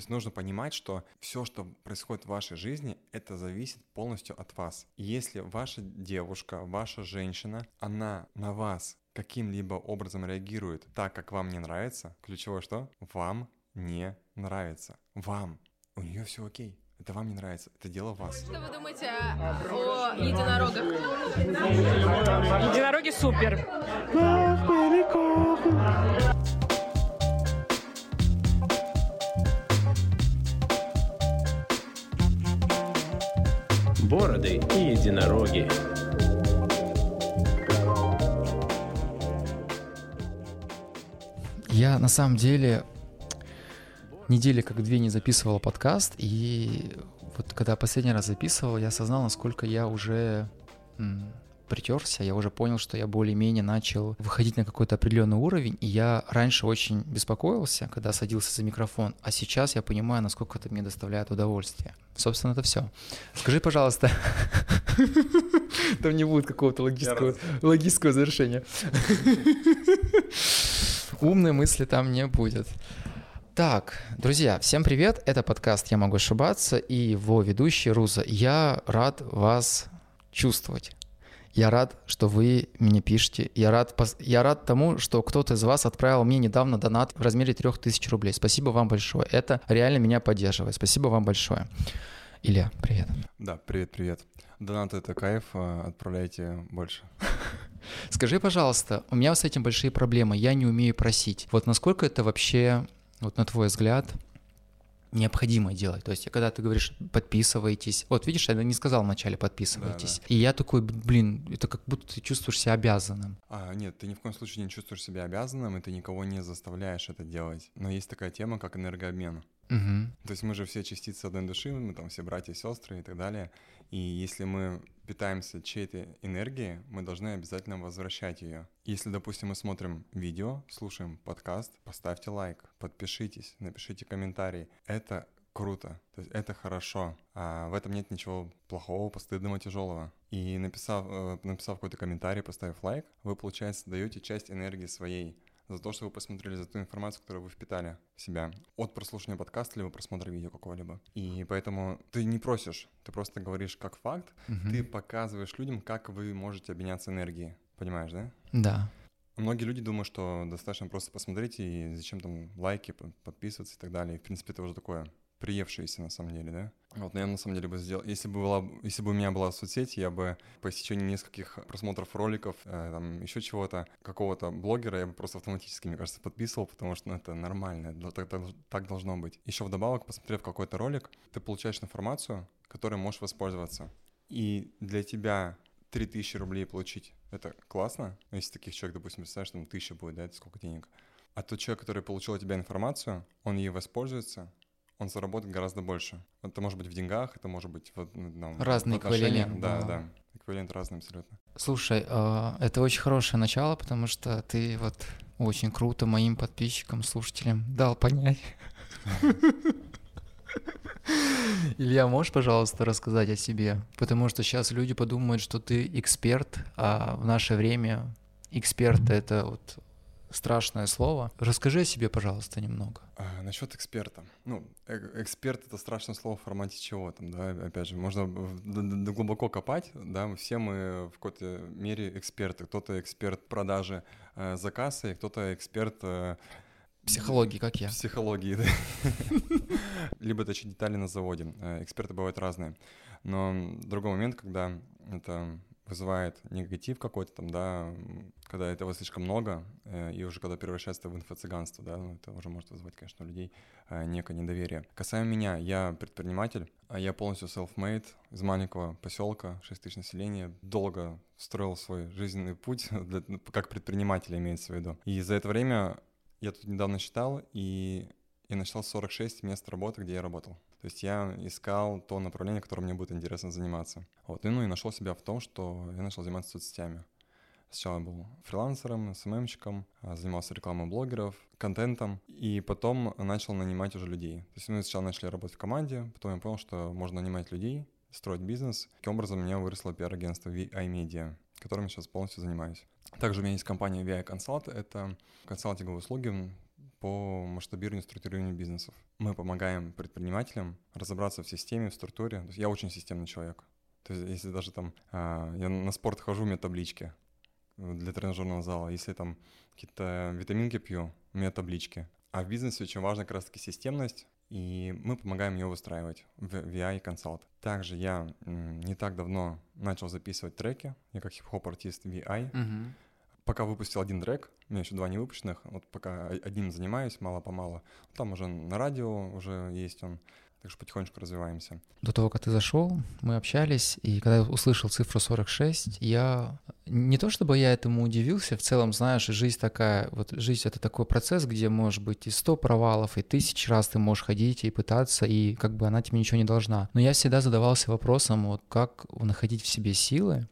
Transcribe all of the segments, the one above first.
есть нужно понимать, что все, что происходит в вашей жизни, это зависит полностью от вас. И если ваша девушка, ваша женщина, она на вас каким-либо образом реагирует так, как вам не нравится, ключевое что? Вам не нравится. Вам. У нее все окей. Это вам не нравится. Это дело вас. Что вы думаете о единорогах? Единороги супер. Бороды и единороги. Я на самом деле недели как две не записывал подкаст, и вот когда последний раз записывал, я осознал, насколько я уже притерся, я уже понял, что я более-менее начал выходить на какой-то определенный уровень, и я раньше очень беспокоился, когда садился за микрофон, а сейчас я понимаю, насколько это мне доставляет удовольствие. Собственно, это все. Скажи, пожалуйста, там не будет какого-то логического, логического завершения. Умной мысли там не будет. Так, друзья, всем привет. Это подкаст «Я могу ошибаться» и его ведущий Руза. Я рад вас чувствовать. Я рад, что вы мне пишете. Я рад, я рад тому, что кто-то из вас отправил мне недавно донат в размере 3000 рублей. Спасибо вам большое. Это реально меня поддерживает. Спасибо вам большое. Илья, привет. Да, привет-привет. Донаты — это кайф, а отправляйте больше. Скажи, пожалуйста, у меня с этим большие проблемы, я не умею просить. Вот насколько это вообще, вот на твой взгляд, необходимо делать. То есть, когда ты говоришь подписывайтесь, вот видишь, я не сказал вначале подписывайтесь, да, да. и я такой, блин, это как будто ты чувствуешь себя обязанным. А, нет, ты ни в коем случае не чувствуешь себя обязанным, и ты никого не заставляешь это делать. Но есть такая тема, как энергообмен. Угу. То есть мы же все частицы одной души, мы там все братья и сестры и так далее. И если мы питаемся чьей-то энергией, мы должны обязательно возвращать ее. Если, допустим, мы смотрим видео, слушаем подкаст, поставьте лайк, подпишитесь, напишите комментарий. Это круто, то есть это хорошо, а в этом нет ничего плохого, постыдного, тяжелого. И написав, э, написав какой-то комментарий, поставив лайк, вы, получается, даете часть энергии своей за то, что вы посмотрели, за ту информацию, которую вы впитали в себя от прослушивания подкаста либо просмотра видео какого-либо. И поэтому ты не просишь, ты просто говоришь как факт, угу. ты показываешь людям, как вы можете обменяться энергией. Понимаешь, да? Да. Многие люди думают, что достаточно просто посмотреть и зачем там лайки, подписываться и так далее. И, в принципе, это уже такое приевшиеся на самом деле, да? Вот, но я на самом деле бы сделал, если бы, была, если бы у меня была соцсеть, я бы по истечении нескольких просмотров роликов, э, там еще чего-то, какого-то блогера, я бы просто автоматически, мне кажется, подписывал, потому что ну, это нормально, так, так, так должно быть. Еще вдобавок, посмотрев какой-то ролик, ты получаешь информацию, которой можешь воспользоваться. И для тебя 3000 рублей получить, это классно. Ну, если таких человек, допустим, представляешь, там 1000 будет, да, это сколько денег? А тот человек, который получил от тебя информацию, он ей воспользуется, он заработает гораздо больше. Это может быть в деньгах, это может быть в, ну, Разный в эквивалент. Да, да, да. Эквивалент разный абсолютно. Слушай, а, это очень хорошее начало, потому что ты вот очень круто моим подписчикам, слушателям дал понять. Илья, можешь, пожалуйста, рассказать о себе? Потому что сейчас люди подумают, что ты эксперт, а в наше время эксперт — это вот страшное слово. Расскажи о себе, пожалуйста, немного. А, насчет эксперта. Ну, э эксперт это страшное слово в формате чего там, да, опять же, можно глубоко копать, да, все мы в какой-то мере эксперты. Кто-то эксперт продажи э, заказа, и кто-то эксперт э, Психологии, как я. Психологии, да. Либо точить детали на заводе. Э, эксперты бывают разные. Но другой момент, когда это вызывает негатив какой-то там, да, когда этого слишком много, э, и уже когда превращается в инфо-цыганство, да, ну, это уже может вызывать, конечно, у людей э, некое недоверие. Касаемо меня, я предприниматель, а я полностью self-made, из маленького поселка, 6 тысяч населения, долго строил свой жизненный путь, для, ну, как предприниматель имеется в виду. И за это время я тут недавно считал, и я насчитал 46 мест работы, где я работал. То есть я искал то направление, которым мне будет интересно заниматься. Вот. И, ну и нашел себя в том, что я начал заниматься соцсетями. Сначала я был фрилансером, СММщиком, а, занимался рекламой блогеров, контентом, и потом начал нанимать уже людей. То есть мы сначала начали работать в команде, потом я понял, что можно нанимать людей, строить бизнес. Таким образом у меня выросло пиар-агентство iMedia, которым я сейчас полностью занимаюсь. Также у меня есть компания VI Consult, это консалтинговые услуги, по масштабированию, структурированию бизнесов. Мы помогаем предпринимателям разобраться в системе, в структуре. То есть я очень системный человек. То есть если даже там а, я на спорт хожу, у меня таблички для тренажерного зала. Если там какие-то витаминки пью, у меня таблички. А в бизнесе очень важна как раз-таки системность, и мы помогаем ее выстраивать в VI Consult. Также я не так давно начал записывать треки, я как хип-хоп артист VI. Мгм. Пока выпустил один трек, у меня еще два не выпущенных, вот пока одним занимаюсь мало-помалу. Там уже на радио уже есть он, так что потихонечку развиваемся. До того, как ты зашел, мы общались, и когда я услышал цифру 46, я не то чтобы я этому удивился, в целом, знаешь, жизнь такая, вот жизнь это такой процесс, где может быть и 100 провалов, и тысяч раз ты можешь ходить и пытаться, и как бы она тебе ничего не должна. Но я всегда задавался вопросом, вот как находить в себе силы,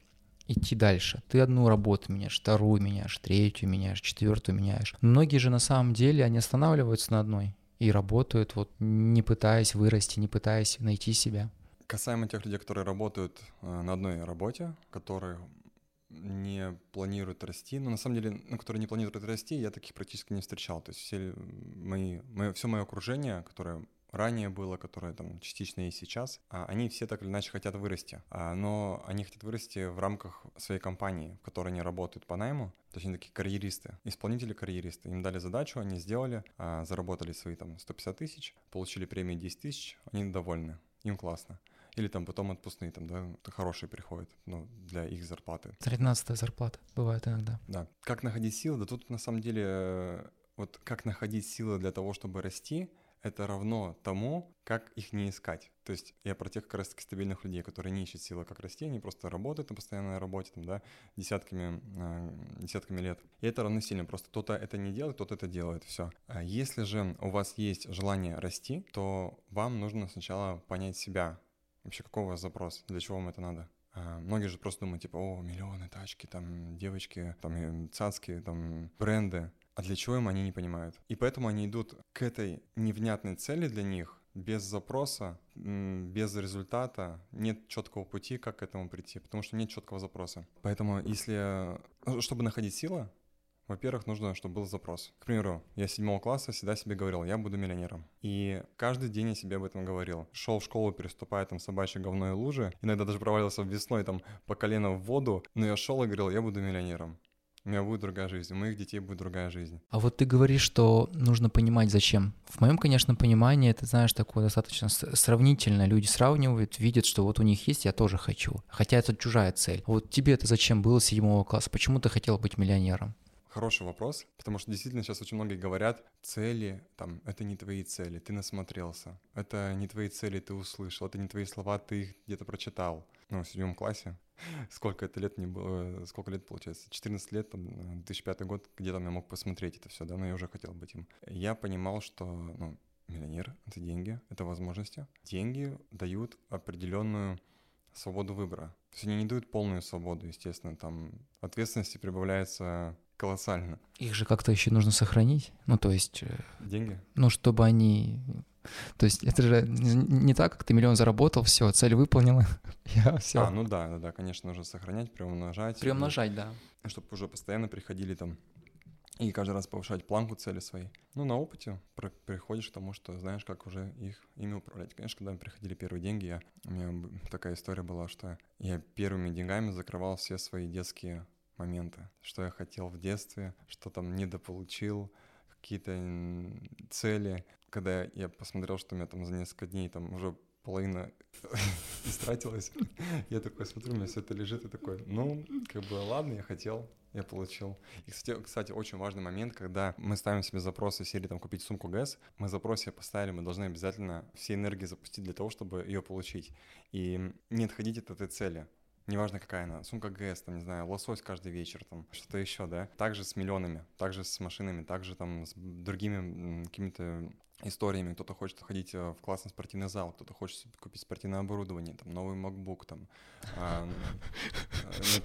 идти дальше. Ты одну работу меняешь, вторую меняешь, третью меняешь, четвертую меняешь. Многие же на самом деле, они останавливаются на одной и работают, вот не пытаясь вырасти, не пытаясь найти себя. Касаемо тех людей, которые работают э, на одной работе, которые не планируют расти, но на самом деле, ну, которые не планируют расти, я таких практически не встречал. То есть все мои, мое, все мое окружение, которое ранее было, которое там частично и сейчас, а, они все так или иначе хотят вырасти. А, Но они хотят вырасти в рамках своей компании, в которой они работают по найму. То есть они такие карьеристы, исполнители-карьеристы. Им дали задачу, они сделали, а, заработали свои там 150 тысяч, получили премии 10 тысяч, они довольны, им классно. Или там потом отпускные, там, да, хорошие приходят, ну, для их зарплаты. 13 зарплата бывает иногда. Да. Как находить силы? Да тут на самом деле э, вот как находить силы для того, чтобы расти, это равно тому, как их не искать. То есть я про тех как раз таки стабильных людей, которые не ищут силы, как расти, они просто работают на постоянной работе, там, да, десятками, э, десятками лет. И это равно сильно, просто кто-то это не делает, кто-то это делает, все. А если же у вас есть желание расти, то вам нужно сначала понять себя, вообще какой у вас запрос, для чего вам это надо. А, Многие же просто думают, типа, о, миллионы тачки, там, девочки, там, цацки, там, бренды. А для чего им они не понимают? И поэтому они идут к этой невнятной цели для них без запроса, без результата, нет четкого пути, как к этому прийти, потому что нет четкого запроса. Поэтому если, э, чтобы находить силы, во-первых, нужно, чтобы был запрос. К примеру, я с седьмого класса всегда себе говорил, я буду миллионером. И каждый день я себе об этом говорил. Шел в школу, переступая там собачье говно и лужи. Иногда даже провалился весной там по колено в воду. Но я шел и говорил, я буду миллионером. У меня будет другая жизнь, у моих детей будет другая жизнь. А вот ты говоришь, что нужно понимать, зачем. В моем, конечно, понимании это, знаешь, такое достаточно сравнительно. Люди сравнивают, видят, что вот у них есть, я тоже хочу. Хотя это чужая цель. Вот тебе это зачем было с седьмого класса? Почему ты хотел быть миллионером? Хороший вопрос, потому что действительно сейчас очень многие говорят, цели, там, это не твои цели, ты насмотрелся, это не твои цели, ты услышал, это не твои слова, ты их где-то прочитал. Ну, в седьмом классе. Сколько это лет не было, сколько лет получается? 14 лет, там, э, 2005 год, где там я мог посмотреть это все, да, но я уже хотел быть им. Я понимал, что, ну, миллионер — это деньги, это возможности. Деньги дают определенную свободу выбора. То есть они не дают полную свободу, естественно, там ответственности прибавляется колоссально. Их же как-то еще нужно сохранить. Ну, то есть, э, Деньги? ну, чтобы они... То есть это же не так, как ты миллион заработал, все, цель выполнила, я все. А, ну да, да, да, конечно, нужно сохранять, приумножать. Приумножать, да. Чтобы уже постоянно приходили там и каждый раз повышать планку цели своей. Ну, на опыте про- приходишь к тому, что знаешь, как уже их ими управлять. Конечно, когда приходили первые деньги, я, у меня такая история была, что я первыми деньгами закрывал все свои детские моменты. Что я хотел в детстве, что там недополучил, какие-то цели. Когда я посмотрел, что у меня там за несколько дней там уже половина истратилась, я такой смотрю, у меня все это лежит, и такой, ну, как бы, ладно, я хотел, я получил. И, кстати, кстати, очень важный момент, когда мы ставим себе запросы серии там купить сумку ГЭС, мы запрос себе поставили, мы должны обязательно все энергии запустить для того, чтобы ее получить. И не отходить от этой цели. Неважно, какая она. Сумка ГС, там, не знаю, лосось каждый вечер, там, что-то еще, да. Также с миллионами, также с машинами, также там с другими какими-то историями. Кто-то хочет ходить э, в классный спортивный зал, кто-то хочет купить спортивное оборудование, там, новый MacBook, там. а,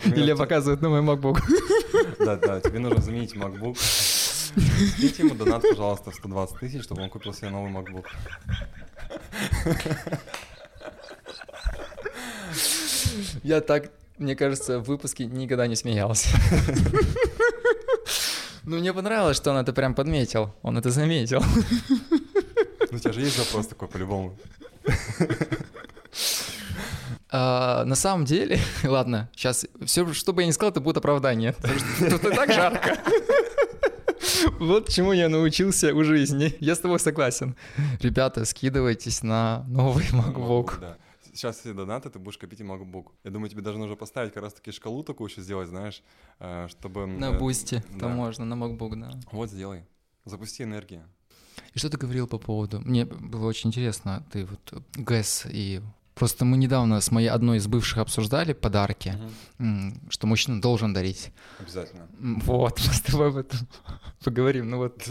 э, те- показывает мой MacBook. Да, да, тебе нужно заменить MacBook. Скиньте ему донат, пожалуйста, в 120 тысяч, чтобы он купил себе новый MacBook. Я так, мне кажется, в выпуске никогда не смеялся. Ну, мне понравилось, что он это прям подметил. Он это заметил. Ну, у тебя же есть запрос такой по-любому. А, на самом деле, ладно, сейчас все, что бы я ни сказал, это будет оправдание. Потому что тут и так жарко. Вот чему я научился у жизни. Я с тобой согласен. Ребята, скидывайтесь на новый MacBook. Да. Сейчас все донаты, ты будешь копить и MacBook. Я думаю, тебе даже нужно поставить как раз-таки шкалу такую еще сделать, знаешь, э, чтобы... На э, бусте, да. там можно, на MacBook, да. Вот, сделай. Запусти энергию. И что ты говорил по поводу... Мне было очень интересно, ты вот ГЭС и... Просто мы недавно с моей одной из бывших обсуждали подарки, м, что мужчина должен дарить. Обязательно. Вот, мы с тобой об этом поговорим. Ну вот,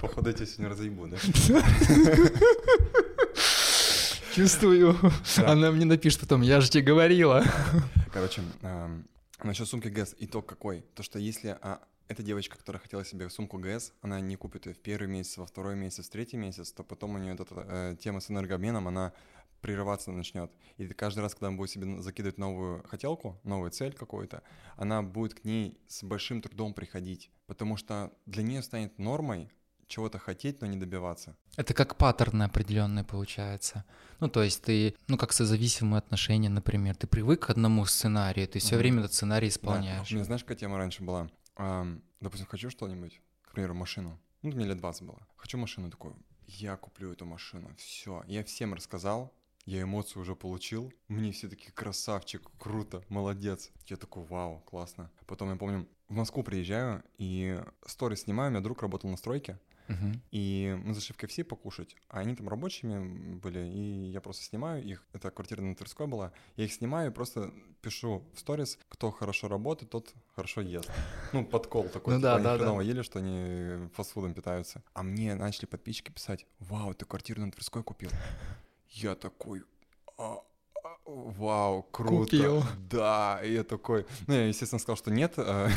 Походу, я тебя сегодня разъебу, да? чувствую. Она мне напишет потом, я же тебе говорила. Короче, насчет сумки ГЭС, итог какой? То, что если а, эта девочка, которая хотела себе сумку ГЭС, она не купит ее в первый месяц, во второй месяц, в третий месяц, то потом у нее эта э, тема с энергообменом, она прерываться начнет. И каждый раз, когда она будет себе закидывать новую хотелку, новую цель какую-то, она будет к ней с большим трудом приходить, потому что для нее станет нормой чего-то хотеть, но не добиваться. Это как паттерны определенные получается. Ну, то есть ты, ну, как созависимые отношения, например, ты привык к одному сценарию, ты все Мгм. время этот сценарий Да. исполняешь. У меня знаешь, какая тема раньше была? Ам, допустим, хочу что-нибудь, к примеру, машину. Ну, мне лет 20 было. Хочу машину такую. Я куплю эту машину. Все. Я всем рассказал. Я эмоции уже получил. Мне все такие красавчик, круто, молодец. Я такой, вау, классно. Потом я помню, в Москву приезжаю и сторис снимаю. У меня друг работал на стройке. Мгм. И мы зашли в КФС покушать, а они там рабочими были, и я просто снимаю их, это квартира на Тверской была, я их снимаю и просто пишу в сторис, кто хорошо работает, тот хорошо ест. Ну, подкол такой, Ну типа да, они да, да. хреново ели, что они фастфудом питаются. А мне начали подписчики писать, вау, ты квартиру на Тверской купил. Я такой, «А, а, Вау, круто. Купил. Да, и я такой... Ну, я, естественно, сказал, что нет, э,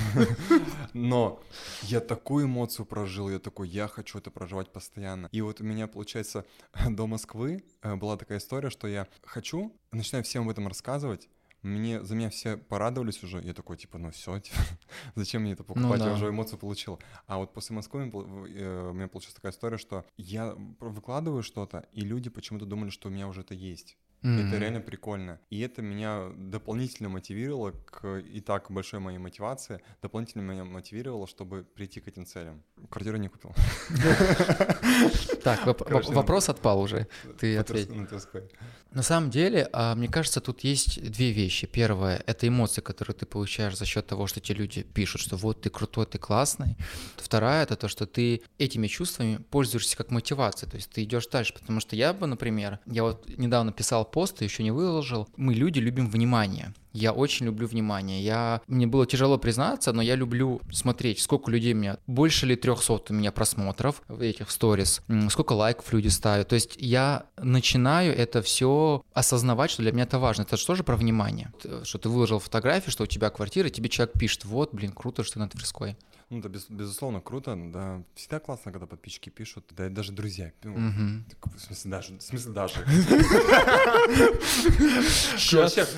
но я такую эмоцию прожил, я такой, я хочу это проживать постоянно. И вот у меня, получается, до Москвы э, была такая история, что я хочу, начинаю всем об этом рассказывать, мне, за меня все порадовались уже, я такой, типа, ну все, зачем мне это покупать, да. я уже эмоцию получил. А вот после Москвы э, у меня получилась такая история, что я выкладываю что-то, и люди почему-то думали, что у меня уже это есть. Это Мгм. реально прикольно. И это меня дополнительно мотивировало к и так большой моей мотивации, дополнительно меня мотивировало, чтобы прийти к этим целям. Квартиру не купил. Так, вопрос отпал уже. Ты на Тверской. На самом деле, а, мне кажется, тут есть две вещи. Первое — это эмоции, которые ты получаешь за счет того, что те люди пишут, что вот ты крутой, ты классный. Вторая — это то, что ты этими чувствами пользуешься как мотивацией, то есть ты идешь дальше. Потому что я бы, например, я вот недавно писал пост, еще не выложил, мы люди любим внимание. Я очень люблю внимание. Я... Мне было тяжело признаться, но я люблю смотреть, сколько людей у меня... Больше ли 300 у меня просмотров в этих сторис, сколько лайков люди ставят. То есть я начинаю это все осознавать, что для меня это важно. Это же тоже про внимание. Т- Что ты выложил фотографию, что у тебя квартира, и тебе человек пишет, вот, блин, круто, что ты на Тверской. Ну, это без- безусловно круто, да. Всегда классно, когда подписчики пишут, да и даже друзья. Ну, так, В смысле даже, в смысле даже.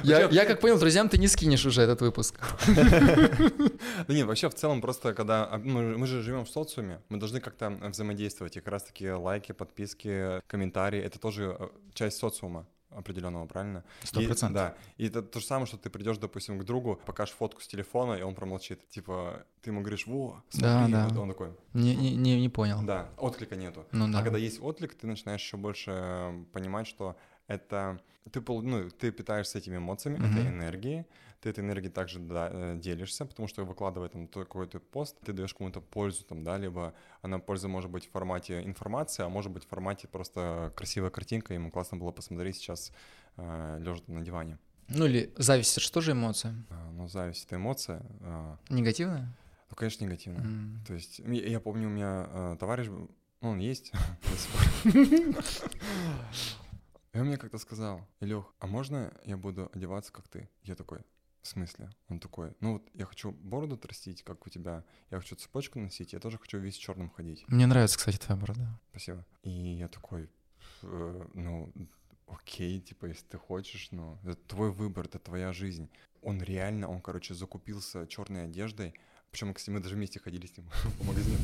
Я, как понял, друзьям ты не скинешь уже этот выпуск. Да нет, вообще в целом просто, когда а, мы, же живем в социуме, мы должны как-то взаимодействовать. И как раз-таки лайки, подписки, комментарии — это тоже э, часть социума определенного, правильно? Сто процентов. Да. И это то же самое, что ты придешь, допустим, к другу, покажешь фотку с телефона, и он промолчит. Типа, ты ему говоришь, во, Да, смотри. да. Вот Он такой, Не, не, не, не понял. да, отклика нету. Ну да. А когда есть отклик, ты начинаешь еще больше э, понимать, что это ты, ну, ты питаешься этими эмоциями, Мгм. этой энергией, ты этой энергией также да, э, делишься, потому что выкладывая там то- какой-то пост, ты даешь кому-то пользу там, да, либо она польза может быть в формате информации, а может быть в формате просто красивая картинка, ему классно было посмотреть сейчас лежа на диване. Ну или зависть, это же тоже эмоция. А, Но зависть — это эмоция, а, Негативная? ну, конечно, негативно. М. То есть, я, я помню, у меня э, товарищ, ну, он есть. И он мне как-то сказал, Илюх, а можно я буду одеваться, как ты? Я такой, в смысле? Он такой, ну вот я хочу бороду отрастить, как у тебя, я хочу цепочку носить, я тоже хочу весь черным ходить. Мне нравится, кстати, твоя борода. Спасибо. И я такой, «Э, ну, окей, типа, если ты хочешь, но это твой выбор, это твоя жизнь. Он реально, он, короче, закупился черной одеждой, причем, кстати, мы даже вместе ходили с ним по магазину.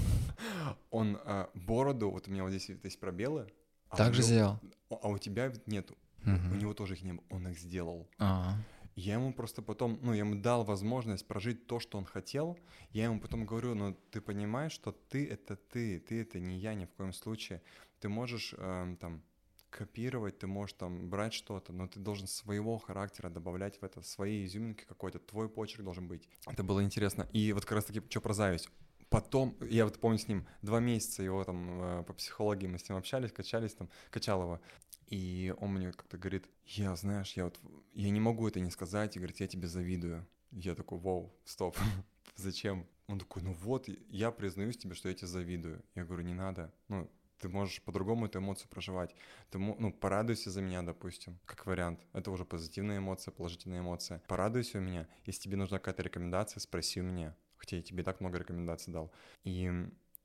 Он а, бороду, вот у меня вот здесь есть пробелы. А Так же него- сделал? А у тебя нету. У него тоже их не было. Он их сделал. А, Я ему просто потом, ну, я ему дал возможность прожить то, что он хотел. Я ему потом говорю, ну, ты понимаешь, что ты — это ты, ты — это не я ни в коем случае. Ты можешь эм, там копировать, ты можешь там брать что-то, но ты должен своего характера добавлять в это, своей изюминки какой-то, твой почерк должен быть. Это было интересно. И вот как раз-таки, что про зависть. Потом, я вот помню с ним два месяца его там э, по психологии мы с ним общались, качались там, качал его. И он мне как-то говорит, я, знаешь, я вот, я не могу это не сказать, и говорит, я тебе завидую. Я такой, вау, стоп, зачем? Он такой, ну вот, я признаюсь тебе, что я тебе завидую. Я говорю, не надо, ну, ты можешь по-другому эту эмоцию проживать. Ты, ну, порадуйся за меня, допустим, как вариант. Это уже позитивная эмоция, положительная эмоция. Порадуйся у меня. Если тебе нужна какая-то рекомендация, спроси у меня. Хотя я тебе так много рекомендаций дал. И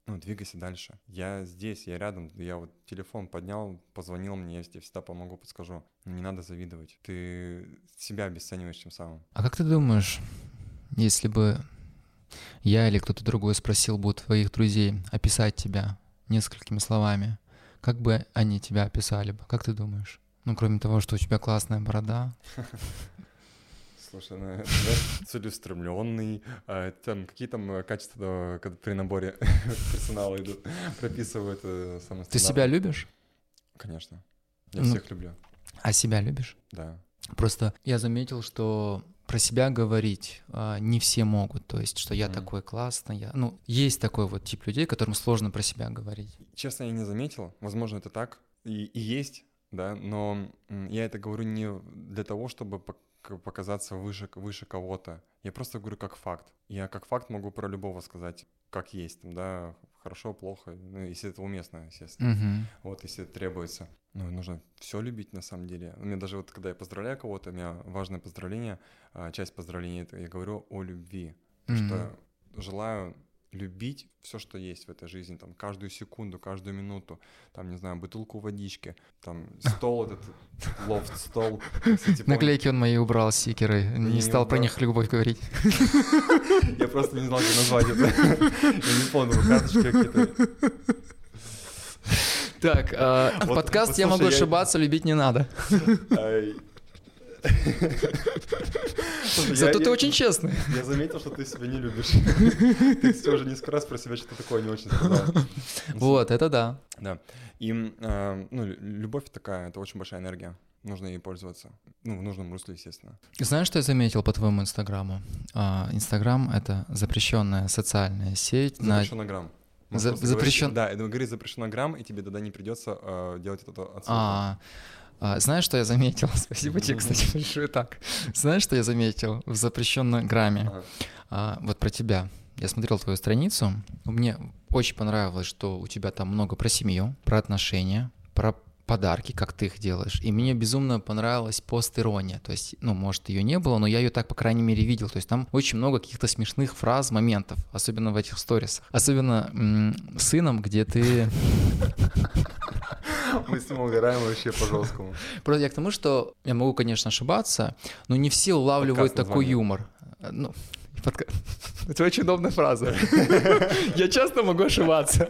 ну, двигайся дальше. Я здесь, я рядом, я вот телефон поднял, позвонил мне, я тебе всегда помогу, подскажу. Не надо завидовать. Ты себя обесцениваешь тем самым. А как ты думаешь, если бы я или кто-то другой спросил бы у твоих друзей описать тебя несколькими словами, как бы они тебя описали бы? Как ты думаешь? Ну, кроме того, что у тебя классная борода. Слушай, ну, знаешь, целеустремленный, а, там какие там э, качества, когда при наборе персонала идут, прописывают э, самые Ты себя любишь? Конечно. Я Ну. всех люблю, А себя любишь? да. Просто я заметил, что про себя говорить а, не все могут. То есть, что я такой классный. Я... Ну, есть такой вот тип людей, которым сложно про себя говорить. Честно, я не заметил, возможно, это так и, и есть, да, но я это говорю не для того, чтобы пок- показаться выше, выше кого-то. Я просто говорю как факт. Я как факт могу про любого сказать, как есть, там, да, хорошо, плохо, ну, если это уместно, естественно. Мгм. Вот, если это требуется. Ну, нужно все любить на самом деле. У меня даже вот, когда я поздравляю кого-то, у меня важное поздравление, а, часть поздравления, это я говорю о любви. Мгм. Что желаю любить все, что есть в этой жизни, там, каждую секунду, каждую минуту, там, не знаю, бутылку водички, там, стол этот, лофт, стол. Кстати, Наклейки он мои убрал, стикеры. Не не стал про них любовь говорить. Я просто не знал, как назвать это. Я не помню, карточки какие-то. Так, а, Вот, подкаст «Я могу я- ошибаться, любить не надо». Зато ты очень честный. Я заметил, что ты себя не любишь. Ты, кстати, уже несколько раз про себя что-то такое не очень сказал. Вот, это да. Да. И, а, ну, лю- любовь такая, это очень большая энергия. Нужно ей пользоваться. Ну, в нужном русле, естественно. Знаешь, что я заметил по твоему инстаграму? А, Инстаграм — это запрещенная социальная сеть. Запрещено грамм. За- запрещен- говорить- Да, это говори запрещено грамм, и тебе тогда не придется а, делать это отсылку. А, а, знаешь, что я заметил? Спасибо тебе, кстати, большое. Так, знаешь, что я заметил в запрещенном грамме? Ага. А, вот про тебя. Я смотрел твою страницу. Мне очень понравилось, что у тебя там много про семью, про отношения, про подарки, как ты их делаешь. И мне безумно понравилась пост-ирония. То есть, ну, может, ее не было, но я ее так, по крайней мере, видел. То есть там очень много каких-то смешных фраз, моментов, особенно в этих сторисах. Особенно м, сыном, где ты... Мы с ним угораем вообще по жесткому. Просто я к тому, что я могу, конечно, ошибаться, но не все улавливают такой юмор. Э, Ну, подка- это очень удобная фраза. Я часто могу ошибаться.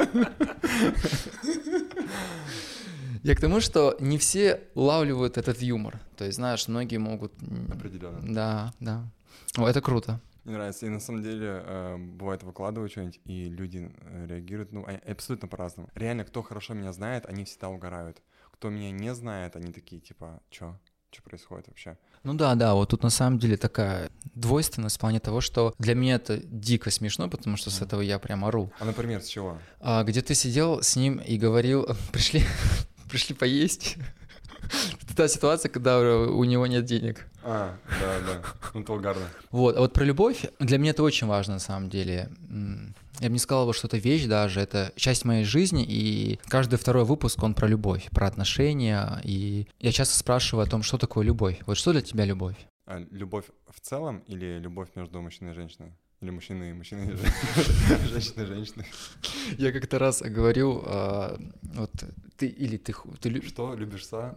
Я к тому, что не все улавливают этот юмор. То есть, знаешь, многие могут... Определенно. Да, да. О, это круто. Мне нравится. И на самом деле, э, бывает, выкладываю что-нибудь, и люди э, реагируют, ну, абсолютно по-разному. Реально, кто хорошо меня знает, они всегда угорают. Кто меня не знает, они такие, типа, чё? Что происходит вообще? Ну да, да, вот тут на самом деле такая двойственность в плане того, что для меня это дико смешно, потому что с этого я прям ору. А, например, с чего? А, где ты сидел с ним и говорил, пришли, пришли поесть. Та ситуация, когда у него нет денег. А, да, да. Ну, это угарно. Вот, а вот про любовь, для меня это очень важно на самом деле. Я бы не сказал, что это вещь даже, это часть моей жизни, и каждый второй выпуск, он про любовь, про отношения, и я часто спрашиваю о том, что такое любовь. Вот что для тебя любовь? А любовь в целом или любовь между мужчиной и женщиной? Или мужчиной и мужчиной, и жен- женщиной и женщиной? Я как-то раз говорил, а, вот ты или ты, ты лю- Что, любишь са?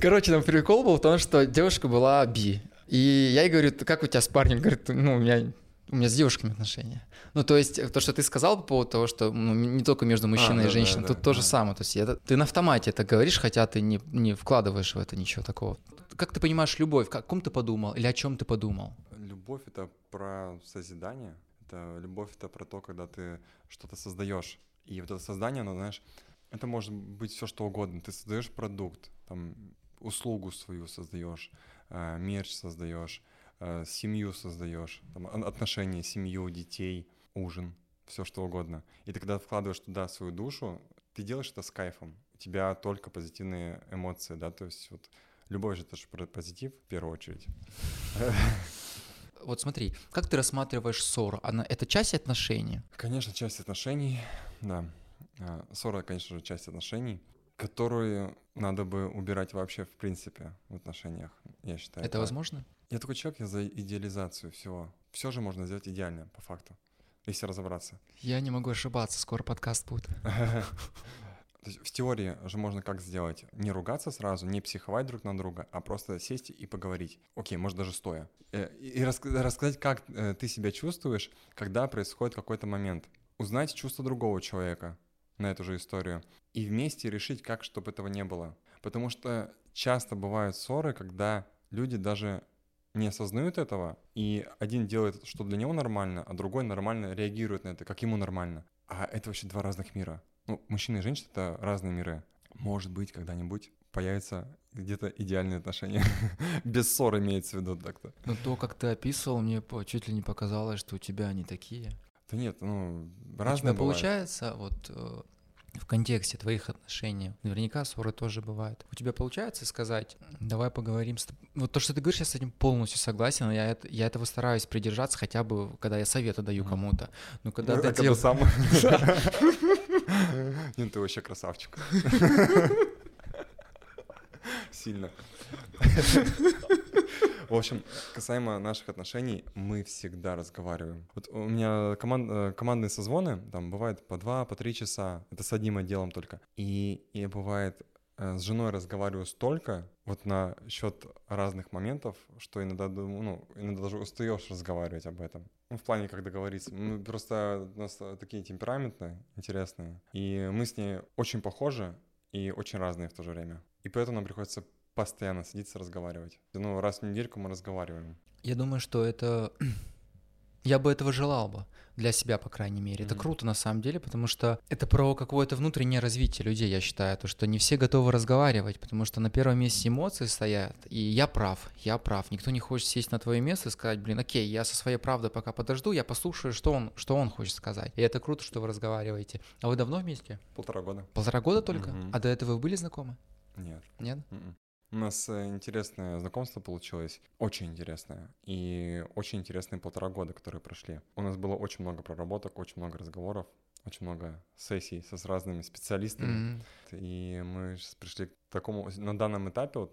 Короче, там прикол был в том, что девушка была би. И я ей говорю, как у тебя с парнем? Говорит, ну, у меня у меня с девушками отношения. Ну, то есть, то, что ты сказал по поводу того, что ну, не только между мужчиной А, и да, женщиной, да, тут да, то да. же самое. То есть, это, ты на автомате это говоришь, хотя ты не, не вкладываешь в это ничего такого. Как ты понимаешь любовь? О ком ты подумал? Или о чем ты подумал? Любовь это про созидание. Это любовь это про то, когда ты что-то создаешь. И вот это создание, оно, знаешь, это может быть все что угодно. Ты создаешь продукт, там, услугу свою создаешь, э, мерч создаешь, э, семью создаешь, там, отношения, семью, детей, ужин, все что угодно. И ты когда вкладываешь туда свою душу, ты делаешь это с кайфом. У тебя только позитивные эмоции, да, то есть вот любовь же это же про позитив в первую очередь. Вот смотри, как ты рассматриваешь ссору? Она, это часть отношений? Конечно, часть отношений, да. А, Ссора, конечно же, часть отношений, которую надо бы убирать вообще в принципе в отношениях, я считаю. это так. возможно? Я такой человек, я за идеализацию всего. Все же можно сделать идеально, по факту, если разобраться. Я не могу ошибаться, скоро подкаст будет. То есть в теории же можно как сделать? Не ругаться сразу, не психовать друг на друга, а просто сесть и поговорить. Окей, может даже стоя. Э, И и рас- рассказать, как э, ты себя чувствуешь, когда происходит какой-то момент. Узнать чувство другого человека на эту же историю. И вместе решить, как, чтобы этого не было. Потому что часто бывают ссоры, когда люди даже не осознают этого, и один делает, что для него нормально, а другой нормально реагирует на это, как ему нормально. А это вообще два разных мира. Ну, мужчина и женщина — это разные миры. Может быть, когда-нибудь появятся где-то идеальные отношения. Без ссор имеется в виду так-то. Ну, то, как ты описывал, мне чуть ли не показалось, что у тебя они такие. Да нет, ну, У разные тебя бывают. получается, вот э, в контексте твоих отношений, наверняка ссоры тоже бывают. У тебя получается сказать, давай поговорим с тобой. Вот то, что ты говоришь, я с этим полностью согласен, я, это, я этого стараюсь придержаться, хотя бы, когда я советы даю кому-то. Но когда Ну, ты когда дел- сам. Нет, ты вообще красавчик. Сильно. В общем, касаемо наших отношений, мы всегда разговариваем. Вот у меня коман- э, командные созвоны, там бывает по два, по три часа, это с одним отделом только. И, и бывает, э, с женой разговариваю столько, вот на счет разных моментов, что иногда, ну, иногда даже устаешь разговаривать об этом. Ну, в плане, как договориться. Мы просто у нас э, такие темпераментные, интересные. И мы с ней очень похожи и очень разные в то же время. И поэтому нам приходится постоянно садиться разговаривать. Ну, раз в недельку мы разговариваем. Я думаю, что это... Я бы этого желал бы, для себя, по крайней мере. Это Мгм. круто, на самом деле, потому что это про какое-то внутреннее развитие людей, я считаю, то, что не все готовы разговаривать, потому что на первом месте эмоции стоят, и я прав, я прав. Никто не хочет сесть на твое место и сказать, блин, окей, я со своей правдой пока подожду, я послушаю, что он, что он хочет сказать. И это круто, что вы разговариваете. А вы давно вместе? Полтора года. Полтора года только? Мгм. А до этого вы были знакомы? Нет. Нет? Мгм. У нас э, интересное знакомство получилось, очень интересное, и очень интересные полтора года, которые прошли. У нас было очень много проработок, очень много разговоров, очень много сессий со с разными специалистами, М. и мы пришли к такому, на данном этапе, вот,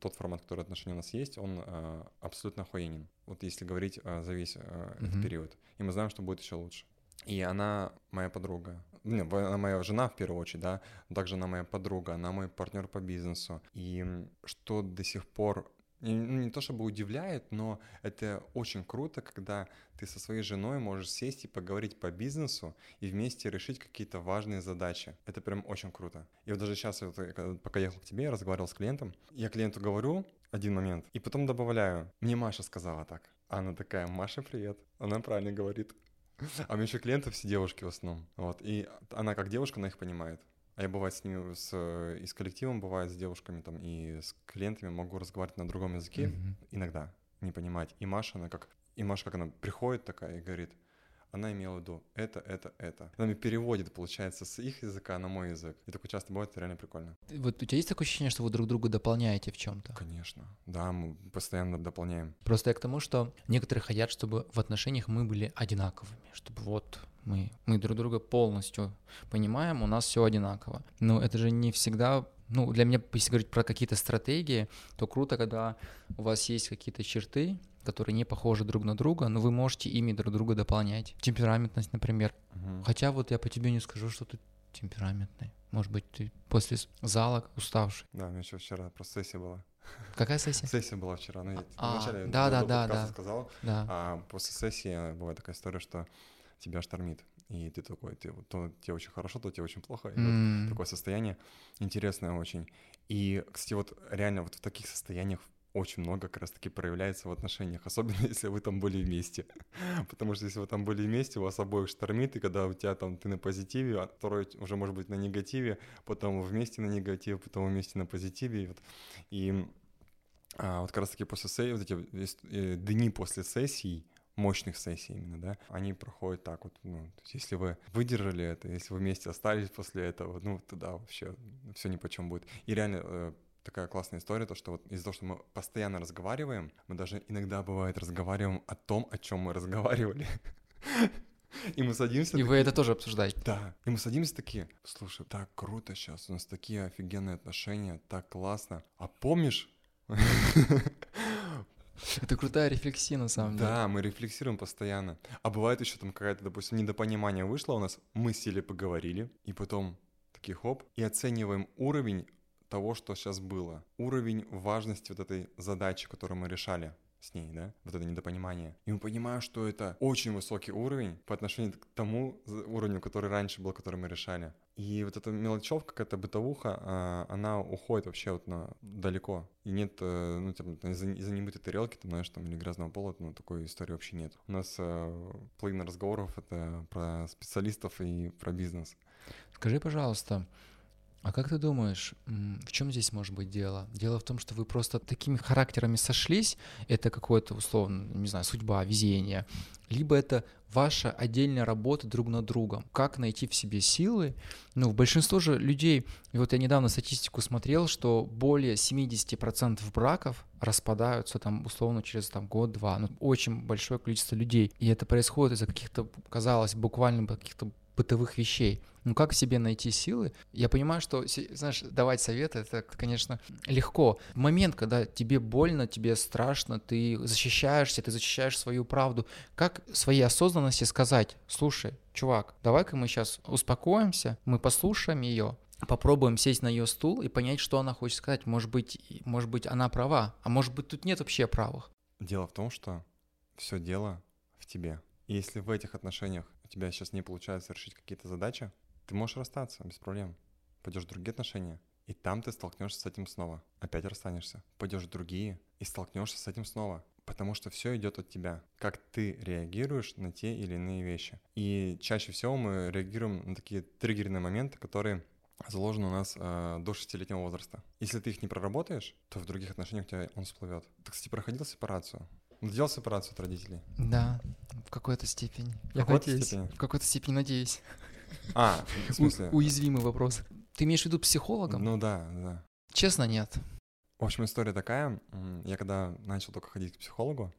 тот формат, который отношения у нас есть, он э, абсолютно охуенен, вот если говорить э, за весь э, этот Мгм. период, и мы знаем, что будет еще лучше. И она моя подруга. Не, она моя жена в первую очередь, да. Также она моя подруга, она мой партнер по бизнесу. И что до сих пор не, ну, не то чтобы удивляет, но это очень круто, когда ты со своей женой можешь сесть и поговорить по бизнесу и вместе решить какие-то важные задачи. Это прям очень круто. И вот даже сейчас, вот, пока ехал к тебе, я разговаривал с клиентом, я клиенту говорю один момент, и потом добавляю, мне Маша сказала так. Она такая, Маша, привет. Она правильно говорит. А у меня еще клиентов все девушки в основном. Вот. И она как девушка, она их понимает. А я бывает с ними, с, и с коллективом, бывает с девушками там, и с клиентами могу разговаривать на другом языке Мгм. иногда, не понимать. И Маша, она как, и Маша, как она приходит такая и говорит, она имела в виду это, это, это. Она мне переводит, получается, с их языка на мой язык. И такое часто бывает, это реально прикольно. Вот у тебя есть такое ощущение, что вы друг друга дополняете в чем-то? Конечно. Да, мы постоянно дополняем. Просто я к тому, что некоторые хотят, чтобы в отношениях мы были одинаковыми, чтобы вот мы, мы друг друга полностью понимаем, у нас все одинаково. Но это же не всегда, ну, для меня, если говорить про какие-то стратегии, то круто, когда у вас есть какие-то черты, которые не похожи друг на друга, но вы можете ими друг друга дополнять. Темпераментность, например. Мгм. Хотя вот я по тебе не скажу, что ты темпераментный. Может быть, ты после зала уставший. Да, у меня еще вчера просто сессия была. Какая сессия? Сессия была вчера, ну, А, вначале да, да, да, да. сказал, Да. а после сессии бывает такая история, что тебя штормит, и ты такой, ты, вот то тебе очень хорошо, то тебе очень плохо, и вот М. такое состояние интересное очень. И, кстати, вот реально вот в таких состояниях очень много как раз-таки проявляется в отношениях, особенно если вы там были вместе. Потому что если вы там были вместе, у вас обоих штормит, и когда у тебя там ты на позитиве, а второй уже может быть на негативе, потом вместе на негативе, потом вместе на позитиве. И, вот, и а, вот как раз-таки после сессии, вот эти э, дни после сессий, мощных сессий именно, да, они проходят так вот, ну, то есть если вы выдержали это, если вы вместе остались после этого, ну, тогда вообще все ни по чем будет. И реально э, такая классная история, то, что вот из-за того, что мы постоянно разговариваем, мы даже иногда, бывает, разговариваем о том, о чем мы разговаривали. И мы садимся... И вы такие, это тоже обсуждаете. да, и мы садимся такие, слушай, так круто сейчас, у нас такие офигенные отношения, так классно. А помнишь? Это крутая рефлексия, на самом деле. Да, мы рефлексируем постоянно. А бывает еще там какая-то, допустим, недопонимание вышло у нас, мы сели, поговорили, и потом такие хоп, и оцениваем уровень того, что сейчас было. Уровень важности вот этой задачи, которую мы решали с ней, да, вот это недопонимание. И мы понимаем, что это очень высокий уровень по отношению к тому уровню, который раньше был, который мы решали. И вот эта мелочевка, какая-то бытовуха, а, она уходит вообще вот на далеко. И нет, э, ну, там, из-за из-за немытой тарелки, там, знаешь, там, или грязного пола, ну, такой истории вообще нет. У нас э, половина разговоров — это про специалистов и про бизнес. Скажи, пожалуйста, а как ты думаешь, в чем здесь может быть дело? Дело в том, что вы просто такими характерами сошлись, это какое-то, условно, не знаю, судьба, везение, либо это ваша отдельная работа друг над другом. Как найти в себе силы? Ну, в большинство же людей, и вот я недавно статистику смотрел, что более 70% браков распадаются там условно через там год-два. Ну, очень большое количество людей. И это происходит из-за каких-то, казалось, буквально каких-то бытовых вещей. Ну как в себе найти силы? Я понимаю, что, знаешь, давать советы, это, конечно, легко. В момент, когда тебе больно, тебе страшно, ты защищаешься, ты защищаешь свою правду, как своей осознанности сказать, слушай, чувак, давай-ка мы сейчас успокоимся, мы послушаем ее, попробуем сесть на ее стул и понять, что она хочет сказать. Может быть, может быть, она права, а может быть, тут нет вообще правых. Дело в том, что все дело в тебе. И если в этих отношениях тебя сейчас не получается решить какие-то задачи, ты можешь расстаться без проблем. Пойдешь в другие отношения, и там ты столкнешься с этим снова. Опять расстанешься. Пойдешь в другие и столкнешься с этим снова. Потому что все идет от тебя. Как ты реагируешь на те или иные вещи. И чаще всего мы реагируем на такие триггерные моменты, которые заложены у нас э, до шестилетнего возраста. Если ты их не проработаешь, то в других отношениях у тебя он всплывет. Ты, кстати, проходил сепарацию? Делал сепарацию от родителей? Да, в какой-то степени. В какой-то степени? В какой-то степени надеюсь. А, в У- смысле? уязвимый вопрос. Ты имеешь в виду психологом? Ну да, да. Честно, нет. В общем, история такая. Я когда начал только ходить к психологу,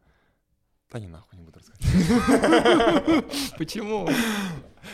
да не нахуй не буду рассказывать. Почему?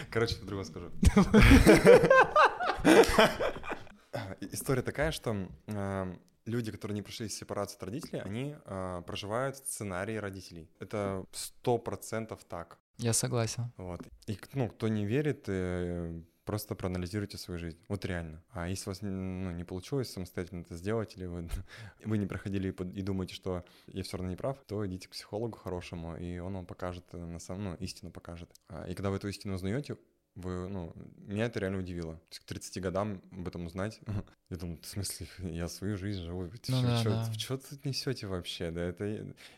Короче, по-другому скажу. История такая, что э, люди, которые не прошли сепарацию от родителей, они э, проживают сценарии родителей. Это сто процентов так. Я согласен. Вот. И, ну, кто не верит, э, просто проанализируйте свою жизнь. Вот реально. А если у вас ну, не получилось самостоятельно это сделать, или вы, вы не проходили и думаете, что я все равно не прав, то идите к психологу хорошему, и он вам покажет, э, на самом, ну, истину покажет. А, И когда вы эту истину узнаете, вы, ну, меня это реально удивило. То есть к 30 годам об этом узнать, я думаю, в смысле, я свою жизнь живу, вы Ну да, что, да. тут несете вообще, да это...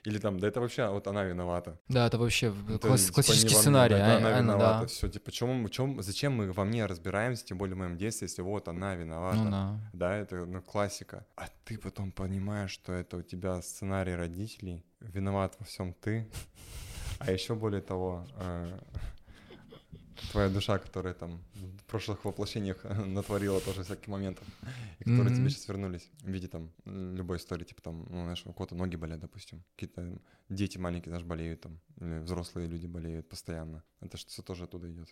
Или там, да это вообще вот она виновата. Да, это вообще Это, класс- типа, классический мне, сценарий. да, а- она Анна, виновата, да. все, типа, почему, чем, зачем мы во мне разбираемся, тем более в моем детстве, если вот она виновата. Ну да. Да, это ну, классика. А ты потом понимаешь, что это у тебя сценарий родителей, виноват во всем ты, а еще более того, э, твоя душа, которая там в прошлых воплощениях натворила тоже всяких моментов, и которые Мгм. тебе сейчас вернулись в виде там любой истории, типа там, ну, знаешь, у кого-то ноги болят, допустим, какие-то дети маленькие даже болеют там, или взрослые люди болеют постоянно. Это что все тоже оттуда идет.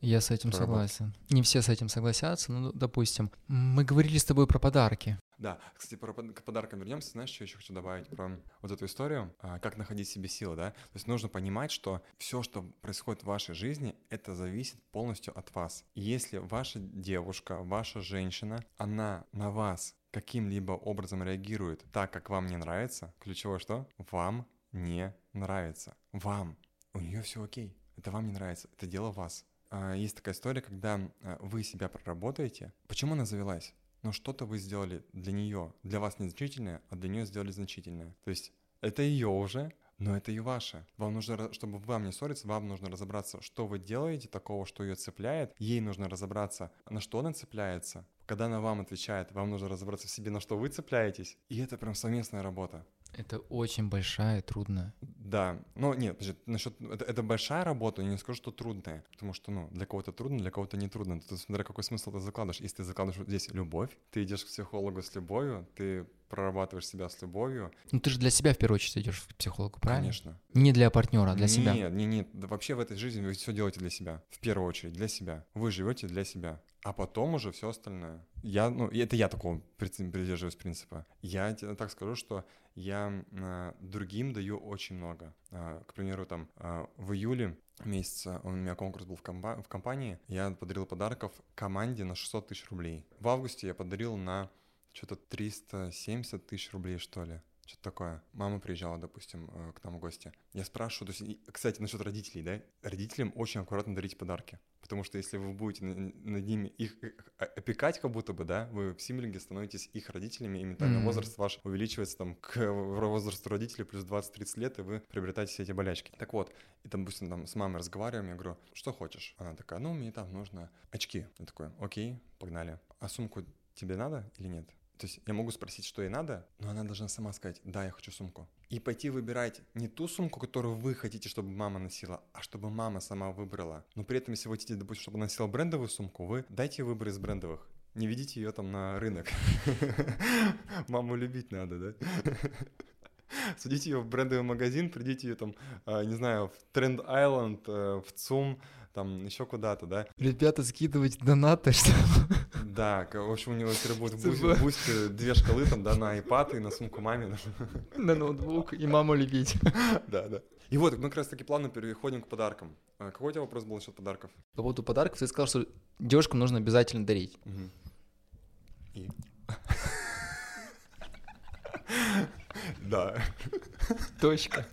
Я с этим согласен. Не все с этим согласятся, но, допустим, мы говорили с тобой про подарки. Да, кстати, про к подаркам вернемся. Знаешь, что еще хочу добавить про вот эту историю, а, как находить себе силы, да? То есть нужно понимать, что все, что происходит в вашей жизни, это зависит полностью от вас. Если ваша девушка, ваша женщина, она на вас каким-либо образом реагирует так, как вам не нравится, ключевое что? Вам не нравится. Вам. У нее все окей. Это вам не нравится. Это дело вас. А, Есть такая история, когда а, вы себя проработаете. Почему она завелась? Ну, что-то вы сделали для нее. Для вас незначительное, а для нее сделали значительное. То есть это ее уже, но это и ваше. Вам нужно, чтобы вам не ссориться, вам нужно разобраться, что вы делаете такого, что ее цепляет. Ей нужно разобраться, на что она цепляется. Когда она вам отвечает, вам нужно разобраться в себе, на что вы цепляетесь. И это прям совместная работа. Это очень большая, трудная. Да, ну нет, подожди, насчет, это, это большая работа, я не скажу, что трудная, потому что, ну, для кого-то трудно, для кого-то не трудно. Тут смотря какой смысл ты закладываешь. Если ты закладываешь вот здесь любовь, ты идешь к психологу с любовью, ты прорабатываешь себя с любовью, Ну ты же для себя в первую очередь идешь к психологу, правильно? конечно. Не для партнера, а для себя. Нет, нет, нет, да вообще в этой жизни вы все делаете для себя, в первую очередь для себя. Вы живете для себя, а потом уже все остальное. Я, ну, это я такого прид- придерживаюсь принципа. Я тебе так скажу, что я а, другим даю очень много. А, к примеру, там а, в июле месяца у меня конкурс был в, комба- в компании, я подарил подарков команде на 600 тысяч рублей. В августе я подарил на что-то 370 тысяч рублей, что ли. Что-то такое. Мама приезжала, допустим, э, к нам в гости. Я спрашиваю, то есть, кстати, насчет родителей, да? Родителям очень аккуратно дарить подарки. Потому что если вы будете на- над ними их э, опекать, как будто бы, да, вы в символинге становитесь их родителями, и ментальный Мгм. возраст ваш увеличивается там к возрасту родителей плюс 20-30 лет, и вы приобретаете все эти болячки. Так вот, и там, допустим, там с мамой разговариваем, я говорю, что хочешь? Она такая, ну, мне там нужно очки. Я такой, окей, погнали. А сумку тебе надо или нет? То есть я могу спросить, что ей надо, но она должна сама сказать, да, я хочу сумку. И пойти выбирать не ту сумку, которую вы хотите, чтобы мама носила, а чтобы мама сама выбрала. Но при этом, если вы хотите, допустим, чтобы она носила брендовую сумку, вы дайте выбор из брендовых. Не ведите ее там на рынок. Маму любить надо, да? Судите ее в брендовый магазин, придите ее там, а, не знаю, в Тренд Айленд, э, в ЦУМ, там еще куда-то, да? Ребята, скидывайте донаты, что Да, в общем, у него теперь будет в Типа. Бусте две шкалы там, да, на iPad и на сумку маме. на ноутбук и маму любить. Да, да. И вот, мы как раз таки плавно переходим к подаркам. А Какой у тебя вопрос был насчет подарков? По поводу подарков ты сказал, что девушкам нужно обязательно дарить. И? Да. Точка.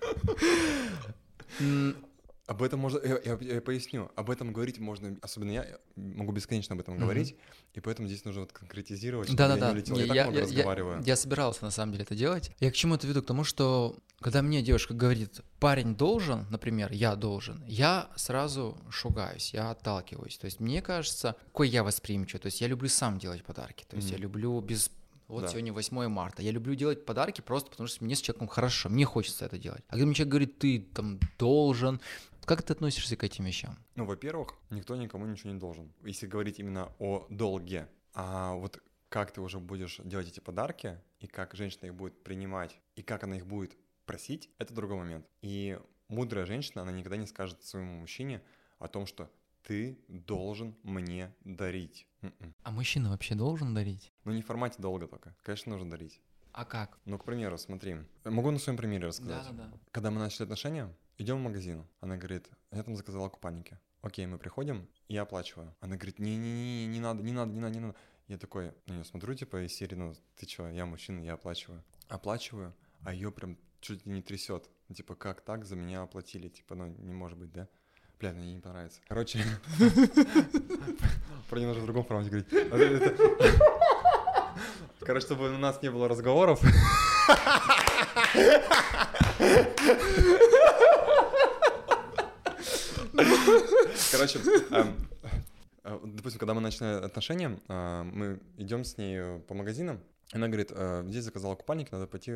Об этом можно, я, я- я поясню, об этом говорить можно, особенно я, я могу бесконечно об этом Мгм. говорить, и поэтому здесь нужно вот конкретизировать, чтобы Да-да-да. я не улетел. Не, Я, так я- много я- я- разговариваю. Я собирался на самом деле это делать. Я к чему это веду? К тому, что когда мне девушка говорит, парень должен, например, я должен, я сразу шугаюсь, я отталкиваюсь. То есть мне кажется, какой я восприимчивый. То есть я люблю сам делать подарки. То есть я Мгм. люблю без... Вот Да. сегодня 8 марта. Я люблю делать подарки просто потому, что мне с человеком хорошо, мне хочется это делать. А когда мне человек говорит, ты там должен, как ты относишься к этим вещам? Ну, во-первых, никто никому ничего не должен, если говорить именно о долге. А вот как ты уже будешь делать эти подарки, и как женщина их будет принимать, и как она их будет просить, это другой момент. И мудрая женщина, она никогда не скажет своему мужчине о том, что ты должен мне дарить. М-м. А мужчина вообще должен дарить? Ну, не в формате долга только. Конечно, нужно дарить. А как? Ну, к примеру, смотри. Могу на своем примере рассказать. Да-да-да. Когда мы начали отношения, идем в магазин. Она говорит, я там заказала купальники. Окей, мы приходим, и я оплачиваю. Она говорит, не-не-не, не надо, не надо, не надо, не надо. Я такой, на нее смотрю, типа, из серии, ну, ты чё, я мужчина, я оплачиваю. Оплачиваю, а ее прям чуть ли не трясет. Ну, Типа, как так, за меня оплатили? Типа, ну, не может быть, да? Бля, ну, ей не понравится. Короче, про нее нужно в другом формате говорить. А Короче, чтобы у нас не было разговоров, Короче, эм, э, допустим, когда мы начали отношения, э, мы идем с ней по магазинам, она говорит, «Э, здесь заказала купальник, надо пойти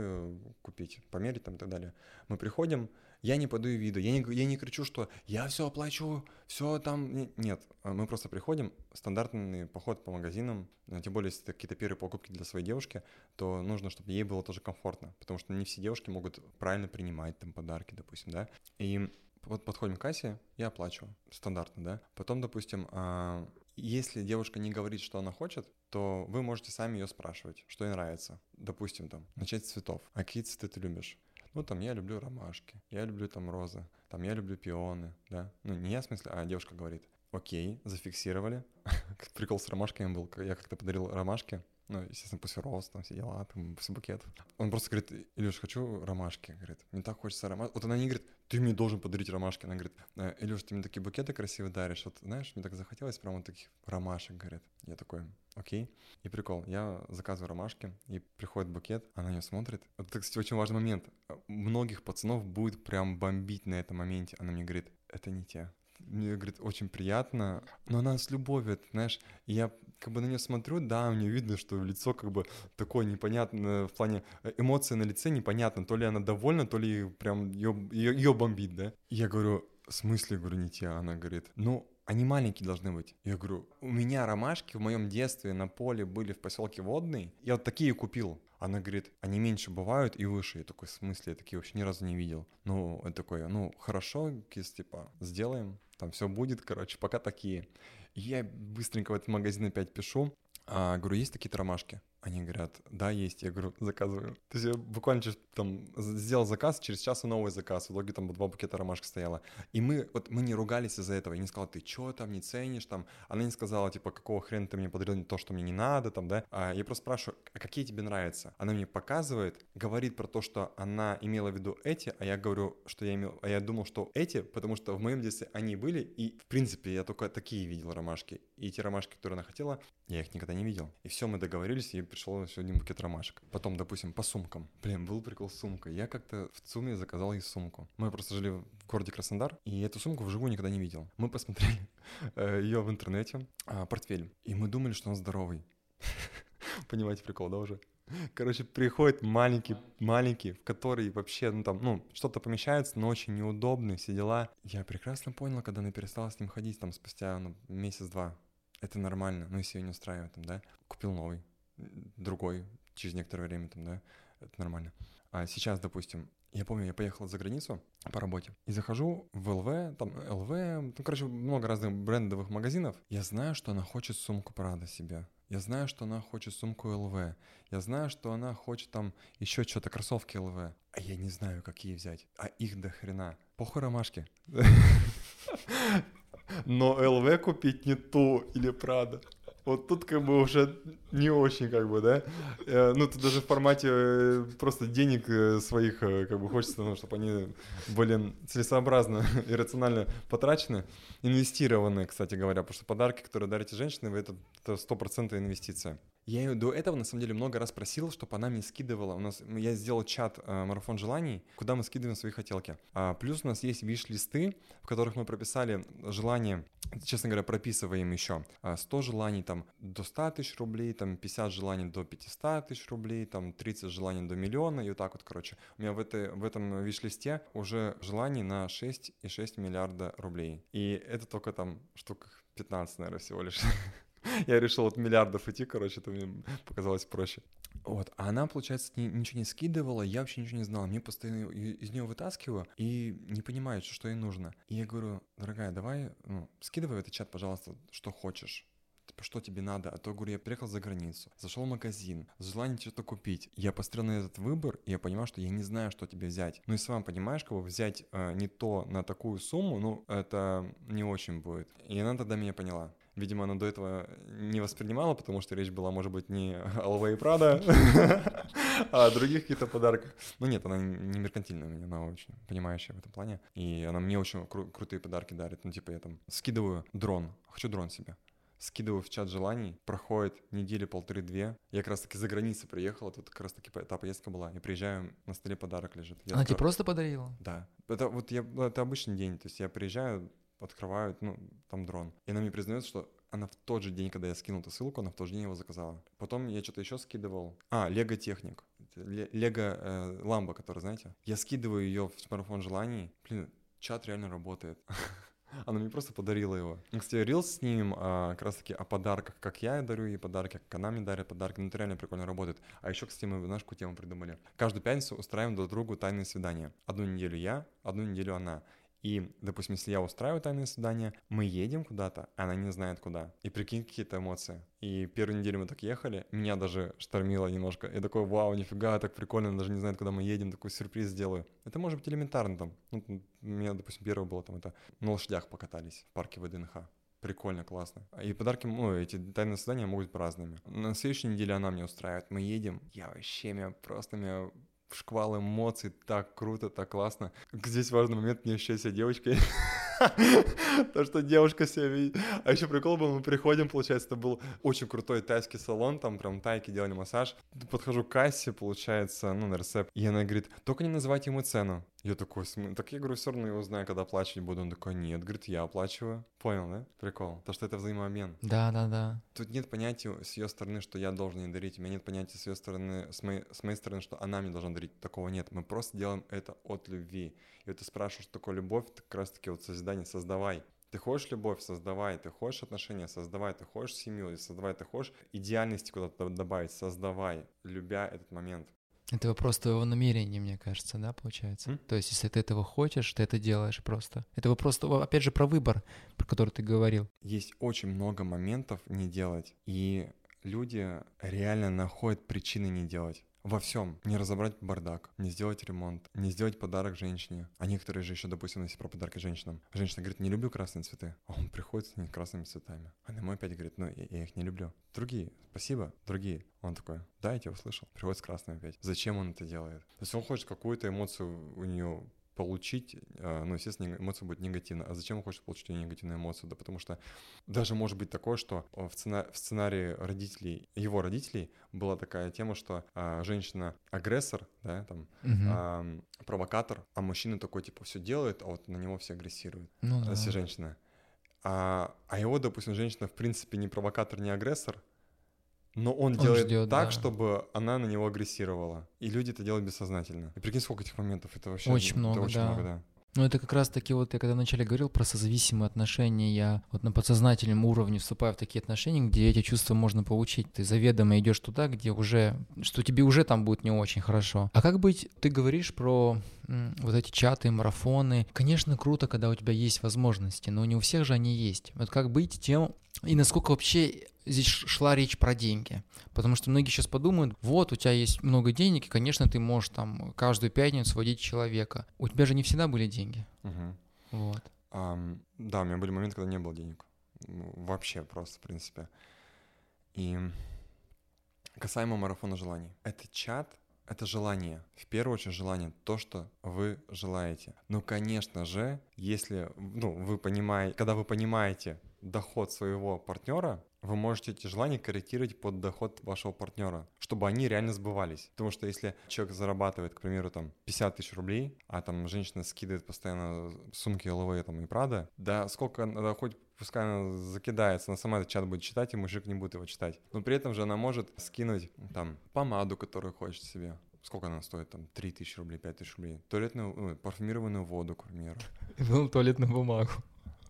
купить, померить там и так далее. Мы приходим, я не подаю виду, я не, я не кричу, что я все оплачу, все там... Не- Нет, э, мы просто приходим, стандартный поход по магазинам, тем более, если это какие-то первые покупки для своей девушки, то нужно, чтобы ей было тоже комфортно, потому что не все девушки могут правильно принимать там подарки, допустим, да. И вот подходим к кассе, я оплачиваю, стандартно, да. Потом, допустим, а, если девушка не говорит, что она хочет, то вы можете сами ее спрашивать, что ей нравится. Допустим, там, начать с цветов. А какие цветы ты любишь? Ну, там, я люблю ромашки, я люблю там розы, там, я люблю пионы, да. Ну, не я в смысле, а девушка говорит. Окей, зафиксировали. Прикол с ромашками был, я как-то подарил ромашки, ну, естественно, после роз, там все дела, там, букет. Он просто говорит, Илюш, хочу ромашки. Говорит, мне так хочется ромашки. Вот она не говорит, ты мне должен подарить ромашки. Она говорит, «Э, Илюш, ты мне такие букеты красивые даришь. Вот, знаешь, мне так захотелось прямо вот таких ромашек, говорит. Я такой, окей. И прикол, я заказываю ромашки, и приходит букет, она на нее смотрит. Это, кстати, очень важный момент. Многих пацанов будет прям бомбить на этом моменте. Она мне говорит, это не те мне, говорит, очень приятно, но она с любовью, знаешь, и я как бы на нее смотрю, да, у нее видно, что лицо как бы такое непонятное, в плане э, эмоции на лице непонятно, то ли она довольна, то ли прям ее, ее, ее бомбит, да. И я говорю, в смысле, говорю, не те, она говорит, ну, они маленькие должны быть. Я говорю, у меня ромашки в моем детстве на поле были в поселке Водный, я вот такие купил. Она говорит, они меньше бывают и выше. Я такой, в смысле, я такие вообще ни разу не видел. Ну, это такой, ну, хорошо, кис, типа, сделаем, там все будет, короче, пока такие. Я быстренько в этот магазин опять пишу, а, говорю, есть такие ромашки? Они говорят, да, есть. Я говорю, заказываю. То есть я буквально через, там, сделал заказ, через час новый заказ. В итоге там два букета ромашек стояло. И мы, вот мы не ругались из-за этого. Я не сказал, ты что там, не ценишь там. Она не сказала, типа, какого хрена ты мне подарил то, что мне не надо там, да. А я просто спрашиваю, а какие тебе нравятся? Она мне показывает, говорит про то, что она имела в виду эти, а я говорю, что я имел, а я думал, что эти, потому что в моем детстве они были, и, в принципе, я только такие видел ромашки. И те ромашки, которые она хотела, я их никогда не видел. И все, мы договорились, и пришел один букет ромашек. Потом, допустим, по сумкам. Блин, был прикол с сумкой. Я как-то в ЦУМе заказал ей сумку. Мы просто жили в городе Краснодар, и эту сумку вживую никогда не видел. Мы посмотрели э, ее в интернете, а, портфель, и мы думали, что он здоровый. Понимаете прикол, да, уже? Короче, приходит маленький, маленький, в который вообще, ну там, ну, что-то помещается, но очень неудобный, все дела. Я прекрасно понял, когда она перестала с ним ходить, там, спустя, ну, месяц-два. Это нормально, ну, если ее не устраивает, там, да. Купил новый другой через некоторое время, там, да, это нормально. А сейчас, допустим, я помню, я поехал за границу по работе и захожу в ЛВ, там ЛВ, ну, короче, много разных брендовых магазинов. Я знаю, что она хочет сумку Прада себе. Я знаю, что она хочет сумку ЛВ. Я знаю, что она хочет там еще что-то, кроссовки ЛВ. А я не знаю, какие взять. А их до хрена. Похуй ромашки. Но ЛВ купить не ту или Прада. Вот тут как бы уже не очень как бы, да. Э, ну, тут даже в формате э, просто денег э, своих как бы хочется, ну, чтобы они были целесообразно и рационально потрачены. Инвестированы, кстати говоря, потому что подарки, которые дарите женщины, это стопроцентная инвестиция. Я ее до этого, на самом деле, много раз просил, чтобы она мне скидывала. У нас, я сделал чат э, «Марафон желаний», куда мы скидываем свои хотелки. А, плюс у нас есть виш-листы, в которых мы прописали желания, честно говоря, прописываем еще 100 а, желаний там до 100 тысяч рублей, там 50 желаний до 500 тысяч рублей, там 30 желаний до миллиона, и вот так вот, короче. У меня в, этой, в этом виш-листе уже желаний на 6,6 миллиарда рублей. И это только там штук 15, наверное, всего лишь. Я решил от миллиардов идти, короче, это мне показалось проще. Вот, а она, получается, ни, ничего не скидывала, я вообще ничего не знал. Мне постоянно из нее вытаскиваю и не понимаю, что, ей нужно. И я говорю, дорогая, давай, ну, скидывай в этот чат, пожалуйста, что хочешь типа, что тебе надо? А то, говорю, я приехал за границу, зашел в магазин, с желанием что-то купить. Я посмотрел на этот выбор, и я понимаю, что я не знаю, что тебе взять. Ну и сам понимаешь, бы взять э, не то на такую сумму, ну, это не очень будет. И она тогда меня поняла. Видимо, она до этого не воспринимала, потому что речь была, может быть, не о ЛВ и Прада, а о других каких-то подарках. Ну нет, она не меркантильная у меня, она очень понимающая в этом плане. И она мне очень кру- крутые подарки дарит. Ну, типа, я там скидываю дрон, хочу дрон себе скидываю в чат желаний, проходит недели полторы-две. Я как раз таки за границей приехал, тут как раз таки та поездка была. Я приезжаю, на столе подарок лежит. Я Она тебе просто подарила? Да. Это вот я, это обычный день, то есть я приезжаю, открывают, ну, там дрон. И она мне признается, что она в тот же день, когда я скинул эту ссылку, она в тот же день его заказала. Потом я что-то еще скидывал. А, Лего Техник. Лего э, Ламба, который, знаете. Я скидываю ее в смартфон желаний. Блин, чат реально работает. Она мне просто подарила его. Кстати, рилс ним а, как раз таки о подарках, как я дарю ей подарки, как она мне дарит подарки. Ну, это реально прикольно работает. А еще, кстати, мы нашу тему придумали. Каждую пятницу устраиваем друг другу тайные свидания. Одну неделю я, одну неделю она. И, допустим, если я устраиваю тайное свидание, мы едем куда-то, она не знает куда. И прикинь, какие-то эмоции. И первую неделю мы так ехали, меня даже штормило немножко. Я такой, вау, нифига, так прикольно, она даже не знает, куда мы едем, такой сюрприз сделаю. Это может быть элементарно там. Ну, у меня, допустим, первое было там, это на лошадях покатались в парке ВДНХ. Прикольно, классно. И подарки, ну, эти тайные свидания могут быть разными. На следующей неделе она мне устраивает. Мы едем. Я вообще, меня просто, меня шквал эмоций, так круто, так классно. Здесь важный момент, не ощущаю себя девочкой. То, что девушка себя видит. А еще прикол был, мы приходим, получается, это был очень крутой тайский салон, там прям тайки делали массаж. Подхожу к кассе, получается, ну, на рецепт, и она говорит, только не называйте ему цену. Я такой, так я говорю, все равно его знаю, когда оплачивать буду. Он такой, нет, говорит, я оплачиваю. Понял, да? Прикол. То, что это взаимообмен. Да, да, да. Тут нет понятия с ее стороны, что я должен ей дарить. У меня нет понятия с ее стороны, с моей, с моей стороны, что она мне должна дарить. Такого нет. Мы просто делаем это от любви. И вот ты спрашиваешь, что такое любовь, ты как раз-таки вот созидание создавай. Ты хочешь любовь, создавай. Ты хочешь отношения, создавай. Ты хочешь семью, создавай. Ты хочешь идеальности куда-то добавить, создавай, любя этот момент. Это вопрос твоего намерения, мне кажется, да, получается? М? То есть, если ты этого хочешь, ты это делаешь просто. Это вопрос, опять же, про выбор, про который ты говорил. Есть очень много моментов не делать, и люди реально находят причины не делать. Во всем. Не разобрать бардак, не сделать ремонт, не сделать подарок женщине. А некоторые же еще, допустим, если про подарки женщинам. Женщина говорит, не люблю красные цветы. А он приходит с ними красными цветами. А на мой опять говорит, ну я, я их не люблю. Другие, спасибо, другие. Он такой, да, я тебя услышал. Приходит с красными опять. Зачем он это делает? То есть он хочет какую-то эмоцию у нее получить, э, ну, естественно, эмоция будет негативная. А зачем он хочет получить негативную эмоцию? Да потому что даже может быть такое, что в, сцена- в сценарии родителей, его родителей была такая тема, что а, женщина агрессор, да, там, Мгм. а, провокатор, а мужчина такой, типа, все делает, а вот на него все агрессируют, ну, да. если женщина. А, а его, допустим, женщина, в принципе, не провокатор, не агрессор, но он, Он делает ждёт, так, да. чтобы она на него агрессировала. И люди это делают бессознательно. И прикинь, сколько этих моментов. Это вообще Очень это много, очень да. много, да. Ну, это как раз-таки вот я когда вначале говорил про созависимые отношения, я вот на подсознательном уровне вступаю в такие отношения, где эти чувства можно получить. Ты заведомо идешь туда, где уже, что тебе уже там будет не очень хорошо. А как быть, ты говоришь про м, вот эти чаты, марафоны. Конечно, круто, когда у тебя есть возможности, но не у всех же они есть. Вот как быть тем, и насколько вообще здесь шла речь про деньги. Потому что многие сейчас подумают, вот, у тебя есть много денег, и, конечно, ты можешь там каждую пятницу водить человека. У тебя же не всегда были деньги. Мгм. Вот. Ам, да, у меня были моменты, когда не было денег. Ну, Вообще просто, в принципе. И касаемо марафона желаний. Это чат, это желание. В первую очередь желание, то, что вы желаете. Ну, конечно же, если, ну, вы понимаете, когда вы понимаете доход своего партнера, вы можете эти желания корректировать под доход вашего партнера, чтобы они реально сбывались. Потому что если человек зарабатывает, к примеру, там 50 тысяч рублей, а там женщина скидывает постоянно сумки ЛВ там, и Прада, да сколько она хоть пускай она закидается, она сама этот чат будет читать, и мужик не будет его читать. Но при этом же она может скинуть там помаду, которую хочет себе. Сколько она стоит? Там 3 тысячи рублей, 5 тысяч рублей. Туалетную, ну, парфюмированную воду, к примеру. Был туалетную бумагу.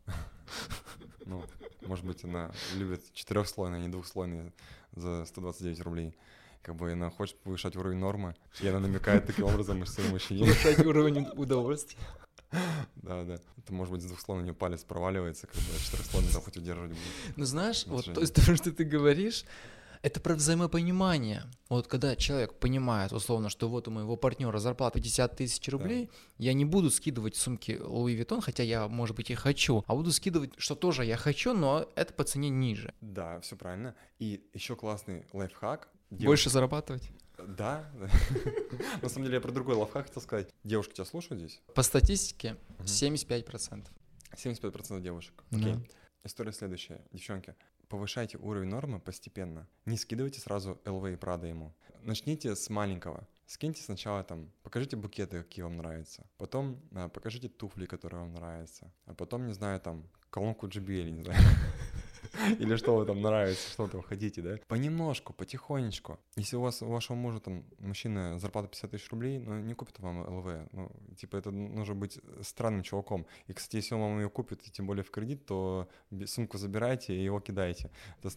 Ну, может быть, она любит четырехслойные, а не двухслойные за 129 рублей. Как бы она хочет повышать уровень нормы, и она намекает таким образом своему мужчине. Повышать уровень удовольствия. Да, да. Это может быть с двухслойной у нее палец проваливается, как бы а четырехслойный там хоть удерживать будет. Ну знаешь, вот то, что ты говоришь, это про взаимопонимание. Вот когда человек понимает, условно, что вот у моего партнера зарплата 50 тысяч рублей, я не буду скидывать сумки Луи Виттон, хотя я, может быть, и хочу, а буду скидывать, что тоже я хочу, но это по цене ниже. Да, все правильно. И еще классный лайфхак. Больше зарабатывать. Да. да. На самом деле я про другой лайфхак хотел сказать. Девушки тебя слушают здесь? По статистике Мгм. 75%. 75% девушек. Да. Окей. История следующая. Девчонки, повышайте уровень нормы постепенно. Не скидывайте сразу ЛВ и Прада ему. Начните с маленького. Скиньте сначала там, покажите букеты, какие вам нравятся. Потом а, покажите туфли, которые вам нравятся. А потом, не знаю, там, колонку JBL, не знаю. Или что вам там нравится, что вы там хотите, да? Понемножку, потихонечку. Если у вас, у вашего мужа там, мужчина, зарплата 50 тысяч рублей, ну, не купит вам ЛВ. Ну, типа, это нужно быть странным чуваком. И, кстати, если он вам ее купит, и тем более в кредит, то сумку забирайте и его кидайте. Это,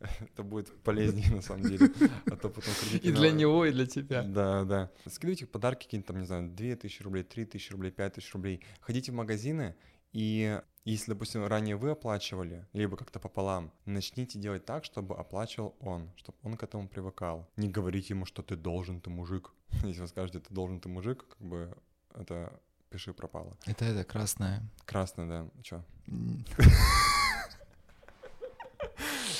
это будет полезнее, на самом деле. А то потом кредит И для него, и для тебя. Да, да. Скидывайте подарки какие-нибудь там, не знаю, 2000 рублей, 3000 рублей, 5000 рублей. Ходите в магазины, и если, допустим, ранее вы оплачивали, либо как-то пополам, начните делать так, чтобы оплачивал он, чтобы он к этому привыкал. Не говорите ему, что ты должен, ты мужик. Если вы скажете, ты должен, ты мужик, как бы это пиши пропало. Это это красное. Красный, да. Чё?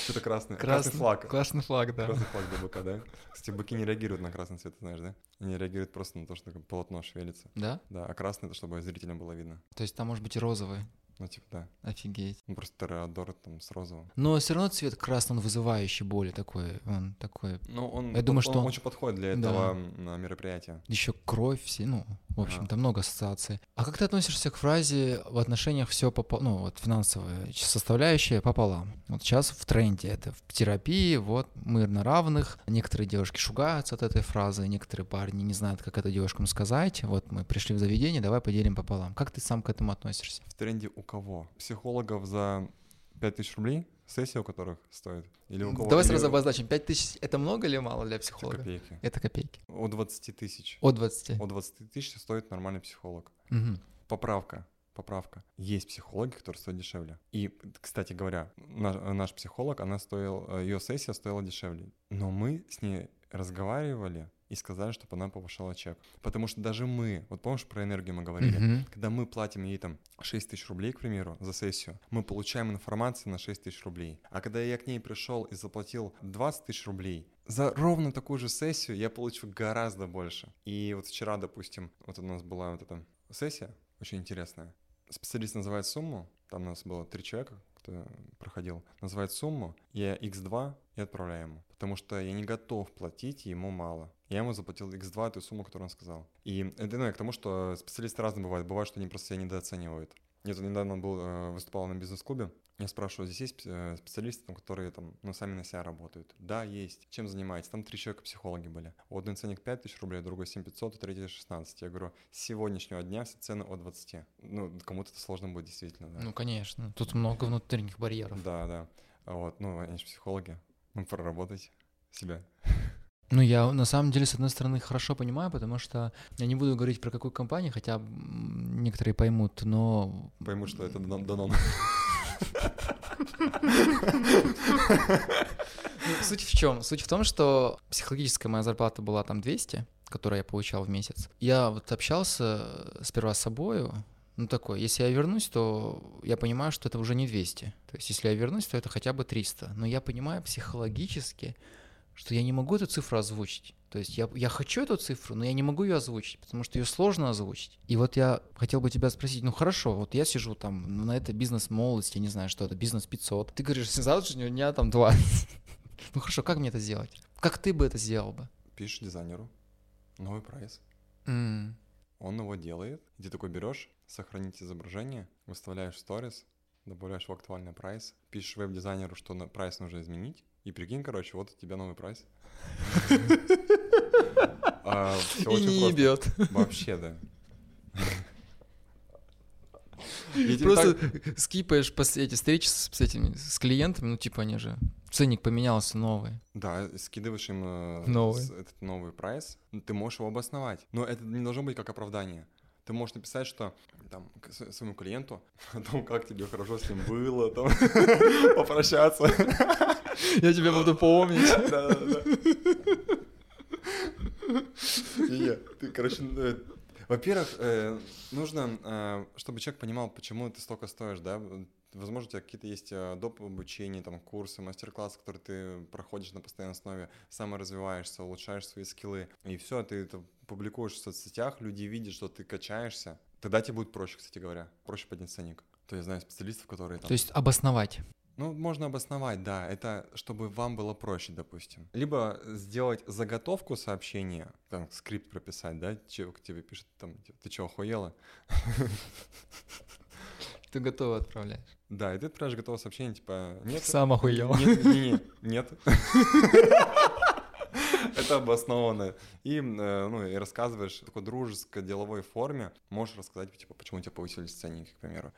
Что-то красный. Красный Красный флаг. Классный флаг, да. Красный флаг ДБК, да? Кстати, быки не реагируют на красный цвет, ты знаешь, да? Они реагируют просто на то, что полотно шевелится. Да? Да, а красный это чтобы зрителям было видно. То есть там может быть и розовый. Ну, типа, да. Офигеть. Ну, просто Тореадор там с розовым. Но все равно цвет красный, он вызывающий более такой, он такой, Ну, он, Я думаю, он- что он он- очень подходит для Да. этого м, мероприятия. еще кровь, все, ну, в общем, там много ассоциаций. А как ты относишься к фразе в отношениях все попо... ну, вот финансовая составляющая пополам? Вот сейчас в тренде это в терапии, вот мы на равных. Некоторые девушки шугаются от этой фразы, некоторые парни не знают, как это девушкам сказать. Вот мы пришли в заведение, давай поделим пополам. Как ты сам к этому относишься? В тренде у кого? Психологов за 5000 рублей? Сессия у которых стоит? Или у кого? Давай сразу обозначим, 5 тысяч это много или мало для это психолога? копейки. Это копейки. От 20 тысяч. От 20. От 20 тысяч стоит нормальный психолог. Мгм. Поправка. Поправка. Есть психологи, которые стоят дешевле. И, кстати говоря, наш, наш психолог, она стоила, ее сессия стоила дешевле. Но мы с ней разговаривали и сказали, чтобы она повышала чек. Потому что даже мы, вот помнишь, про энергию мы говорили, Мгм. когда мы платим ей там 6 тысяч рублей, к примеру, за сессию, мы получаем информацию на 6 тысяч рублей. А когда я к ней пришел и заплатил 20 тысяч рублей, за ровно такую же сессию я получу гораздо больше. И вот вчера, допустим, вот у нас была вот эта сессия, очень интересная. Специалист называет сумму, там у нас было три человека, кто проходил, называет сумму, я x2 и отправляю ему. Потому что я не готов платить ему мало. Я ему заплатил x2 эту сумму, которую он сказал. И это ну, я к тому, что специалисты разные бывают. Бывает, что они просто себя недооценивают. Я недавно был, э, выступал на бизнес-клубе. Я спрашиваю, здесь есть э, специалисты, там, которые там, ну, сами на себя работают? Да, есть. Чем занимаетесь? Там три человека психологи были. У одной ценник 5 тысяч рублей, другой 7 500, у третьей 16. Я говорю, с сегодняшнего дня все цены от 20. Ну, кому-то это сложно будет действительно, да. Ну, конечно. Тут много внутренних барьеров. Да, да. Вот, ну, они же психологи. Ну, проработать себя. Ну, я на самом деле, с одной стороны, хорошо понимаю, потому что я не буду говорить про какую компанию, хотя некоторые поймут, но Пойму, что это Данон. Ну, суть в чем? Суть в том, что психологическая моя зарплата была там 200, которую я получал в месяц. Я вот общался сперва с собою, ну такой, если я вернусь, то я понимаю, что это уже не 200. То есть если я вернусь, то это хотя бы 300. Но я понимаю психологически, что я не могу эту цифру озвучить. То есть я, я хочу эту цифру, но я не могу ее озвучить, потому что ее сложно озвучить. И вот я хотел бы тебя спросить, ну хорошо, вот я сижу там ну, на это бизнес молодость, я не знаю, что это, бизнес 500. Ты говоришь, завтрашнего дня там 20. Ну хорошо, как мне это сделать? Как ты бы это сделал бы? Пишешь дизайнеру новый прайс. М, Он его делает. И ты такой берешь, сохранить изображение, выставляешь в сторис, добавляешь в актуальный прайс, пишешь веб-дизайнеру, что на прайс нужно изменить, и прикинь, короче, вот у тебя новый прайс. А, И не ебет. Вообще, да. И Просто так- скипаешь после эти встречи с, с этими с клиентами, ну типа они же ценник поменялся новый. Да, скидываешь им э, Новый. этот новый прайс, ты можешь его обосновать. Но это не должно быть как оправдание. Ты можешь написать, что там своему клиенту о том, как тебе хорошо с ним было, там, попрощаться. Я тебя буду помнить. Да, да, да. Не, ты, короче, э, во-первых, э, нужно, э, чтобы человек понимал, почему ты столько стоишь, да. Возможно, у тебя какие-то есть доп. обучения, там, курсы, мастер-классы, которые ты проходишь на постоянной основе, саморазвиваешься, улучшаешь свои скиллы. И все, ты это публикуешь в соцсетях, люди видят, что ты качаешься. Тогда тебе будет проще, кстати говоря, проще поднять ценник. То я знаю специалистов, которые там... То есть обосновать. Ну, можно обосновать, да. Это чтобы вам было проще, допустим. Либо сделать заготовку сообщения, там, скрипт прописать, да, человек тебе пишет, там, ты что, охуела? Ты готово отправляешь. Да, и ты отправляешь готовое сообщение, типа, нет. Сам охуел. Нет, не, не, нет. Это обоснованно. И, э, ну, и рассказываешь в такой дружеской, деловой форме. Можешь рассказать, типа, почему у тебя повысились ценники, к примеру.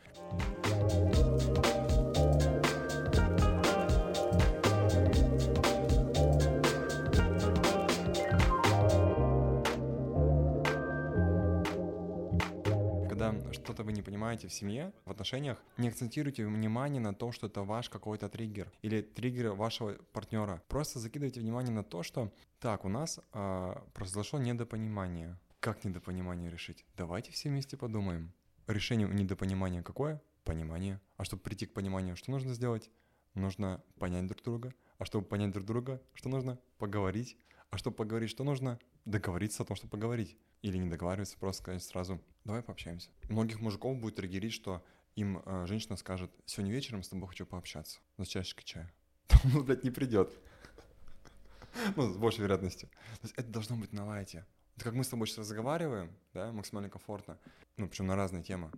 Что-то вы не понимаете в семье, в отношениях, не акцентируйте внимание на том, что это ваш какой-то триггер или триггер вашего партнера. Просто закидывайте внимание на то, что так, у нас а, произошло недопонимание. Как недопонимание решить? Давайте все вместе подумаем. Решение недопонимания какое? Понимание. А чтобы прийти к пониманию, что нужно сделать? Нужно понять друг друга. А чтобы понять друг друга, что нужно? Поговорить. А чтобы поговорить, что нужно? Договориться о том, что поговорить. Или не договариваться, просто сказать сразу, давай пообщаемся. Многих мужиков будет триггерить, что им э, женщина скажет, сегодня вечером с тобой хочу пообщаться за чашечкой чая. Он, блядь, не придет. Ну, с большей вероятностью. То есть это должно быть на лайте. Это как мы с тобой сейчас разговариваем, да, максимально комфортно, ну, причем на разные темы.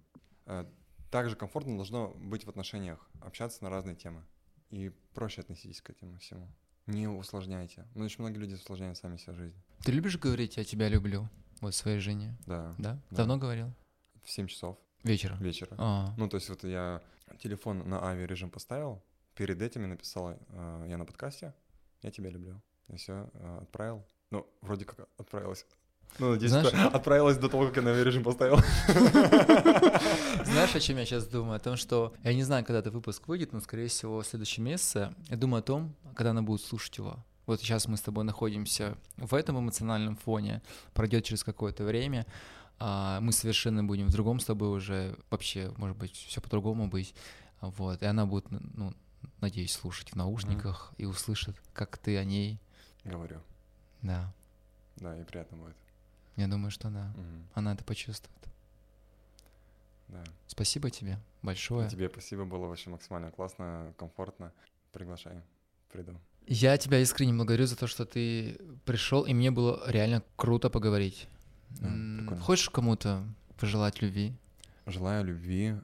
Э, Также комфортно должно быть в отношениях, общаться на разные темы. И проще относитесь к этому всему. Не усложняйте. Ну, очень многие люди усложняют сами себе жизнь. Ты любишь говорить «я тебя люблю» вот своей жене? Да. Да? Да. Давно говорил? В 7 часов Вечером? вечера. А, Ну, то есть вот я телефон на авиарежим поставил, перед этим я написал, э, я на подкасте, я тебя люблю. И все, отправил. Ну, вроде как отправилась. Ну, надеюсь, Знаешь- отправилась до того, как я на авиарежим поставил. Знаешь, о чем я сейчас думаю? О том, что я не знаю, когда этот выпуск выйдет, но, скорее всего, в следующем месяце. Я думаю о том, когда она будет слушать его. Вот сейчас мы с тобой находимся в этом эмоциональном фоне, пройдет через какое-то время, а мы совершенно будем в другом с тобой уже, вообще, может быть, все по-другому быть. Вот, и она будет, ну, надеюсь, слушать в наушниках и услышит, как ты о ней. Говорю. Да, Да, и приятно будет. я думаю, что да. Мгм. Она это почувствует. Да. Спасибо тебе большое. Тебе спасибо, было вообще максимально классно, комфортно. Приглашай, приду. Я тебя искренне благодарю за то, что ты пришел, и мне было реально круто поговорить. Прикольно. Хочешь кому-то пожелать любви? Желаю любви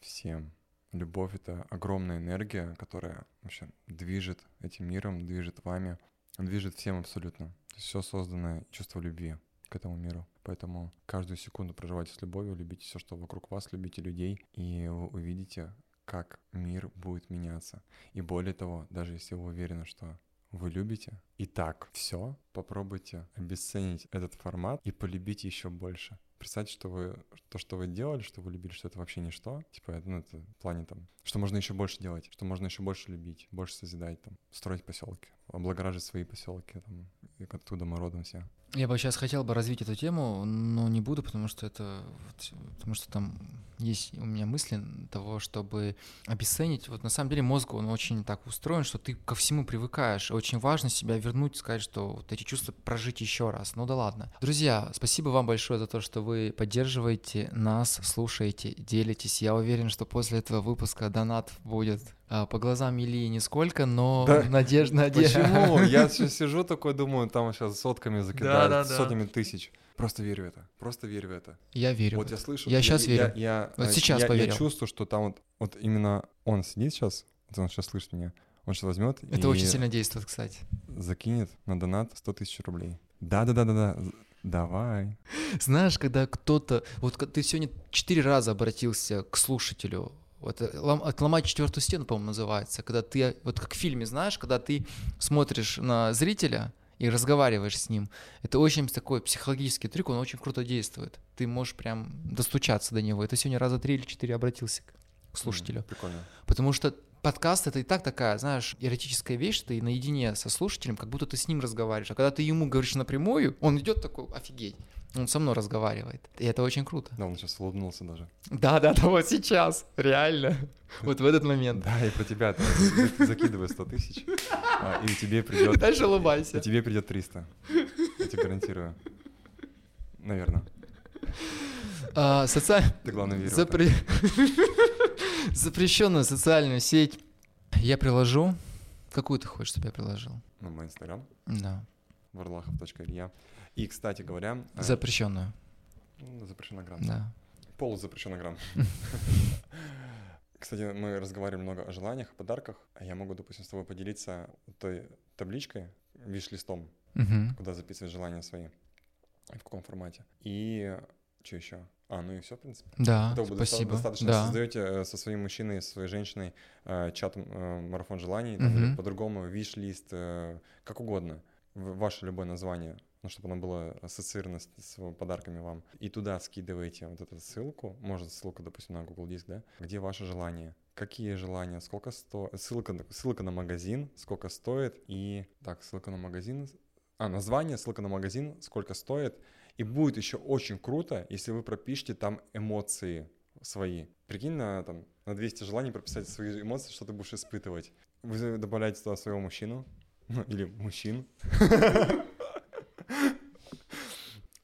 всем. Любовь — это огромная энергия, которая вообще движет этим миром, движет вами, движет всем абсолютно. Все создано чувство любви к этому миру. Поэтому каждую секунду проживайте с любовью, любите все, что вокруг вас, любите людей, и вы увидите, как мир будет меняться. И более того, даже если вы уверены, что вы любите, и так все, попробуйте обесценить этот формат и полюбить еще больше. Представьте, что вы то, что вы делали, что вы любили, что это вообще ничто. Типа, ну, это в плане там, что можно еще больше делать, что можно еще больше любить, больше созидать, там, строить поселки, облагораживать свои поселки, там, и оттуда мы родом все. Я бы сейчас хотел бы развить эту тему, но не буду, потому что это, потому что там есть у меня мысли того, чтобы обесценить. Вот на самом деле мозг, он очень так устроен, что ты ко всему привыкаешь. Очень важно себя вернуть, сказать, что вот эти чувства прожить еще раз. Ну да ладно. Друзья, спасибо вам большое за то, что вы поддерживаете нас, слушаете, делитесь. Я уверен, что после этого выпуска донат будет по глазам Ильи нисколько, но Да. надежда, надежда. Почему? Я сейчас сижу такой, думаю, там сейчас сотками закидают, Да-да-да. сотнями тысяч. Просто верю в это, просто верю в это. Я верю. Вот я слышу. Я щас верю. Я, Вот э, сейчас я- поверил. Я чувствую, что там вот, вот именно он сидит сейчас, вот он сейчас слышит меня, он сейчас возьмет Это и очень сильно действует, кстати. закинет на донат 100 тысяч рублей. Да-да-да-да-да, давай. Знаешь, когда кто-то... Вот ты сегодня четыре раза обратился к слушателю. Вот, э, лом- отломать четвертую стену, по-моему, называется. Когда ты, вот как в фильме, знаешь, когда ты смотришь на зрителя и разговариваешь с ним. Это очень такой психологический трюк, он очень круто действует. Ты можешь прям достучаться до него. Это сегодня раза три или четыре обратился к слушателю. М, Прикольно. Потому что подкаст это и так такая, знаешь, эротическая вещь, ты наедине со слушателем, как будто ты с ним разговариваешь. А когда ты ему говоришь напрямую, он идет такой, офигеть, он со мной разговаривает. И это очень круто. Да, он сейчас улыбнулся даже. Да, да, да, вот сейчас, реально. Вот в этот момент. Да, и про тебя закидывай 100 тысяч, а, и тебе придет... Дальше И улыбайся. тебе придет 300. Я тебе гарантирую. Наверное. А, Ты главное верь в это. Запре- Запрещенную социальную сеть я приложу. Какую ты хочешь, чтобы я приложил? На мой инстаграм, Да. варлахов.илья. И, кстати говоря... э, Запрещенную. ну, Запрещена грамота. Да. Полузапрещенный грамм. Кстати, мы разговаривали много о желаниях, о подарках, а я могу, допустим, с тобой поделиться той табличкой, виш-листом, куда записывать желания свои, в каком формате. И что еще? А, ну и все, в принципе. Да, доста- спасибо. достаточно. Да. Создаете э, со своим мужчиной, со своей женщиной э, чат э, марафон желаний, там, или по-другому, виш-лист, э, как угодно. Ваше любое название, ну, чтобы оно было ассоциировано с, с подарками вам. И туда скидываете вот эту ссылку, может, ссылку, допустим, на Google Диск, да, где ваше желание. Какие желания, сколько стоит, ссылка, ссылка на магазин, сколько стоит, и, так, ссылка на магазин, а, название, ссылка на магазин, сколько стоит, и будет еще очень круто, если вы пропишете там эмоции свои. Прикинь, на, там, на 200 желаний прописать свои эмоции, что ты будешь испытывать. Вы добавляете туда своего мужчину, ну, или мужчин.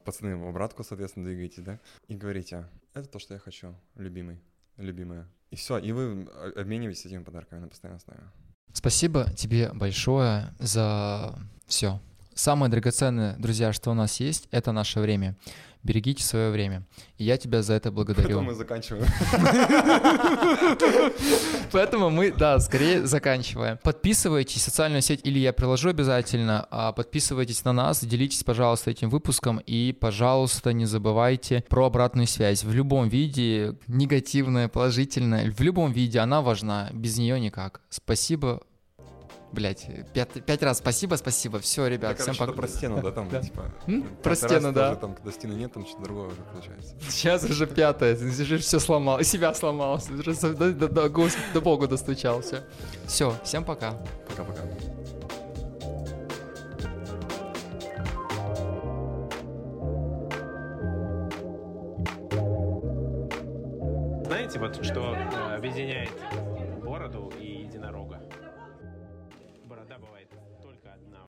Пацаны в обратку, соответственно, двигаете, да? И говорите, это то, что я хочу, любимый, любимая. И все, и вы обмениваетесь этими подарками на постоянной основе. Спасибо тебе большое за все. Самое драгоценное, друзья, что у нас есть, это наше время. Берегите свое время. И я тебя за это благодарю. Потом мы заканчиваем. Поэтому мы, да, скорее заканчиваем. Подписывайтесь, социальную сеть или я приложу обязательно, а подписывайтесь на нас, делитесь, пожалуйста, этим выпуском и, пожалуйста, не забывайте про обратную связь. В любом виде, негативная, положительная, в любом виде она важна, без нее никак. Спасибо. Блять, пять, пять раз спасибо, спасибо. Все, ребят, Да, всем короче, пока. про стену, да, там, Да. типа... Про стену, да. тоже Там, когда стены нет, там что-то другое уже получается. Сейчас уже пятое, ты же все сломал, себя сломал, уже до, до, до, гос- до Богу достучался. Все, всем пока. Пока-пока. Знаете, вот что э, объединяет бороду и единорога?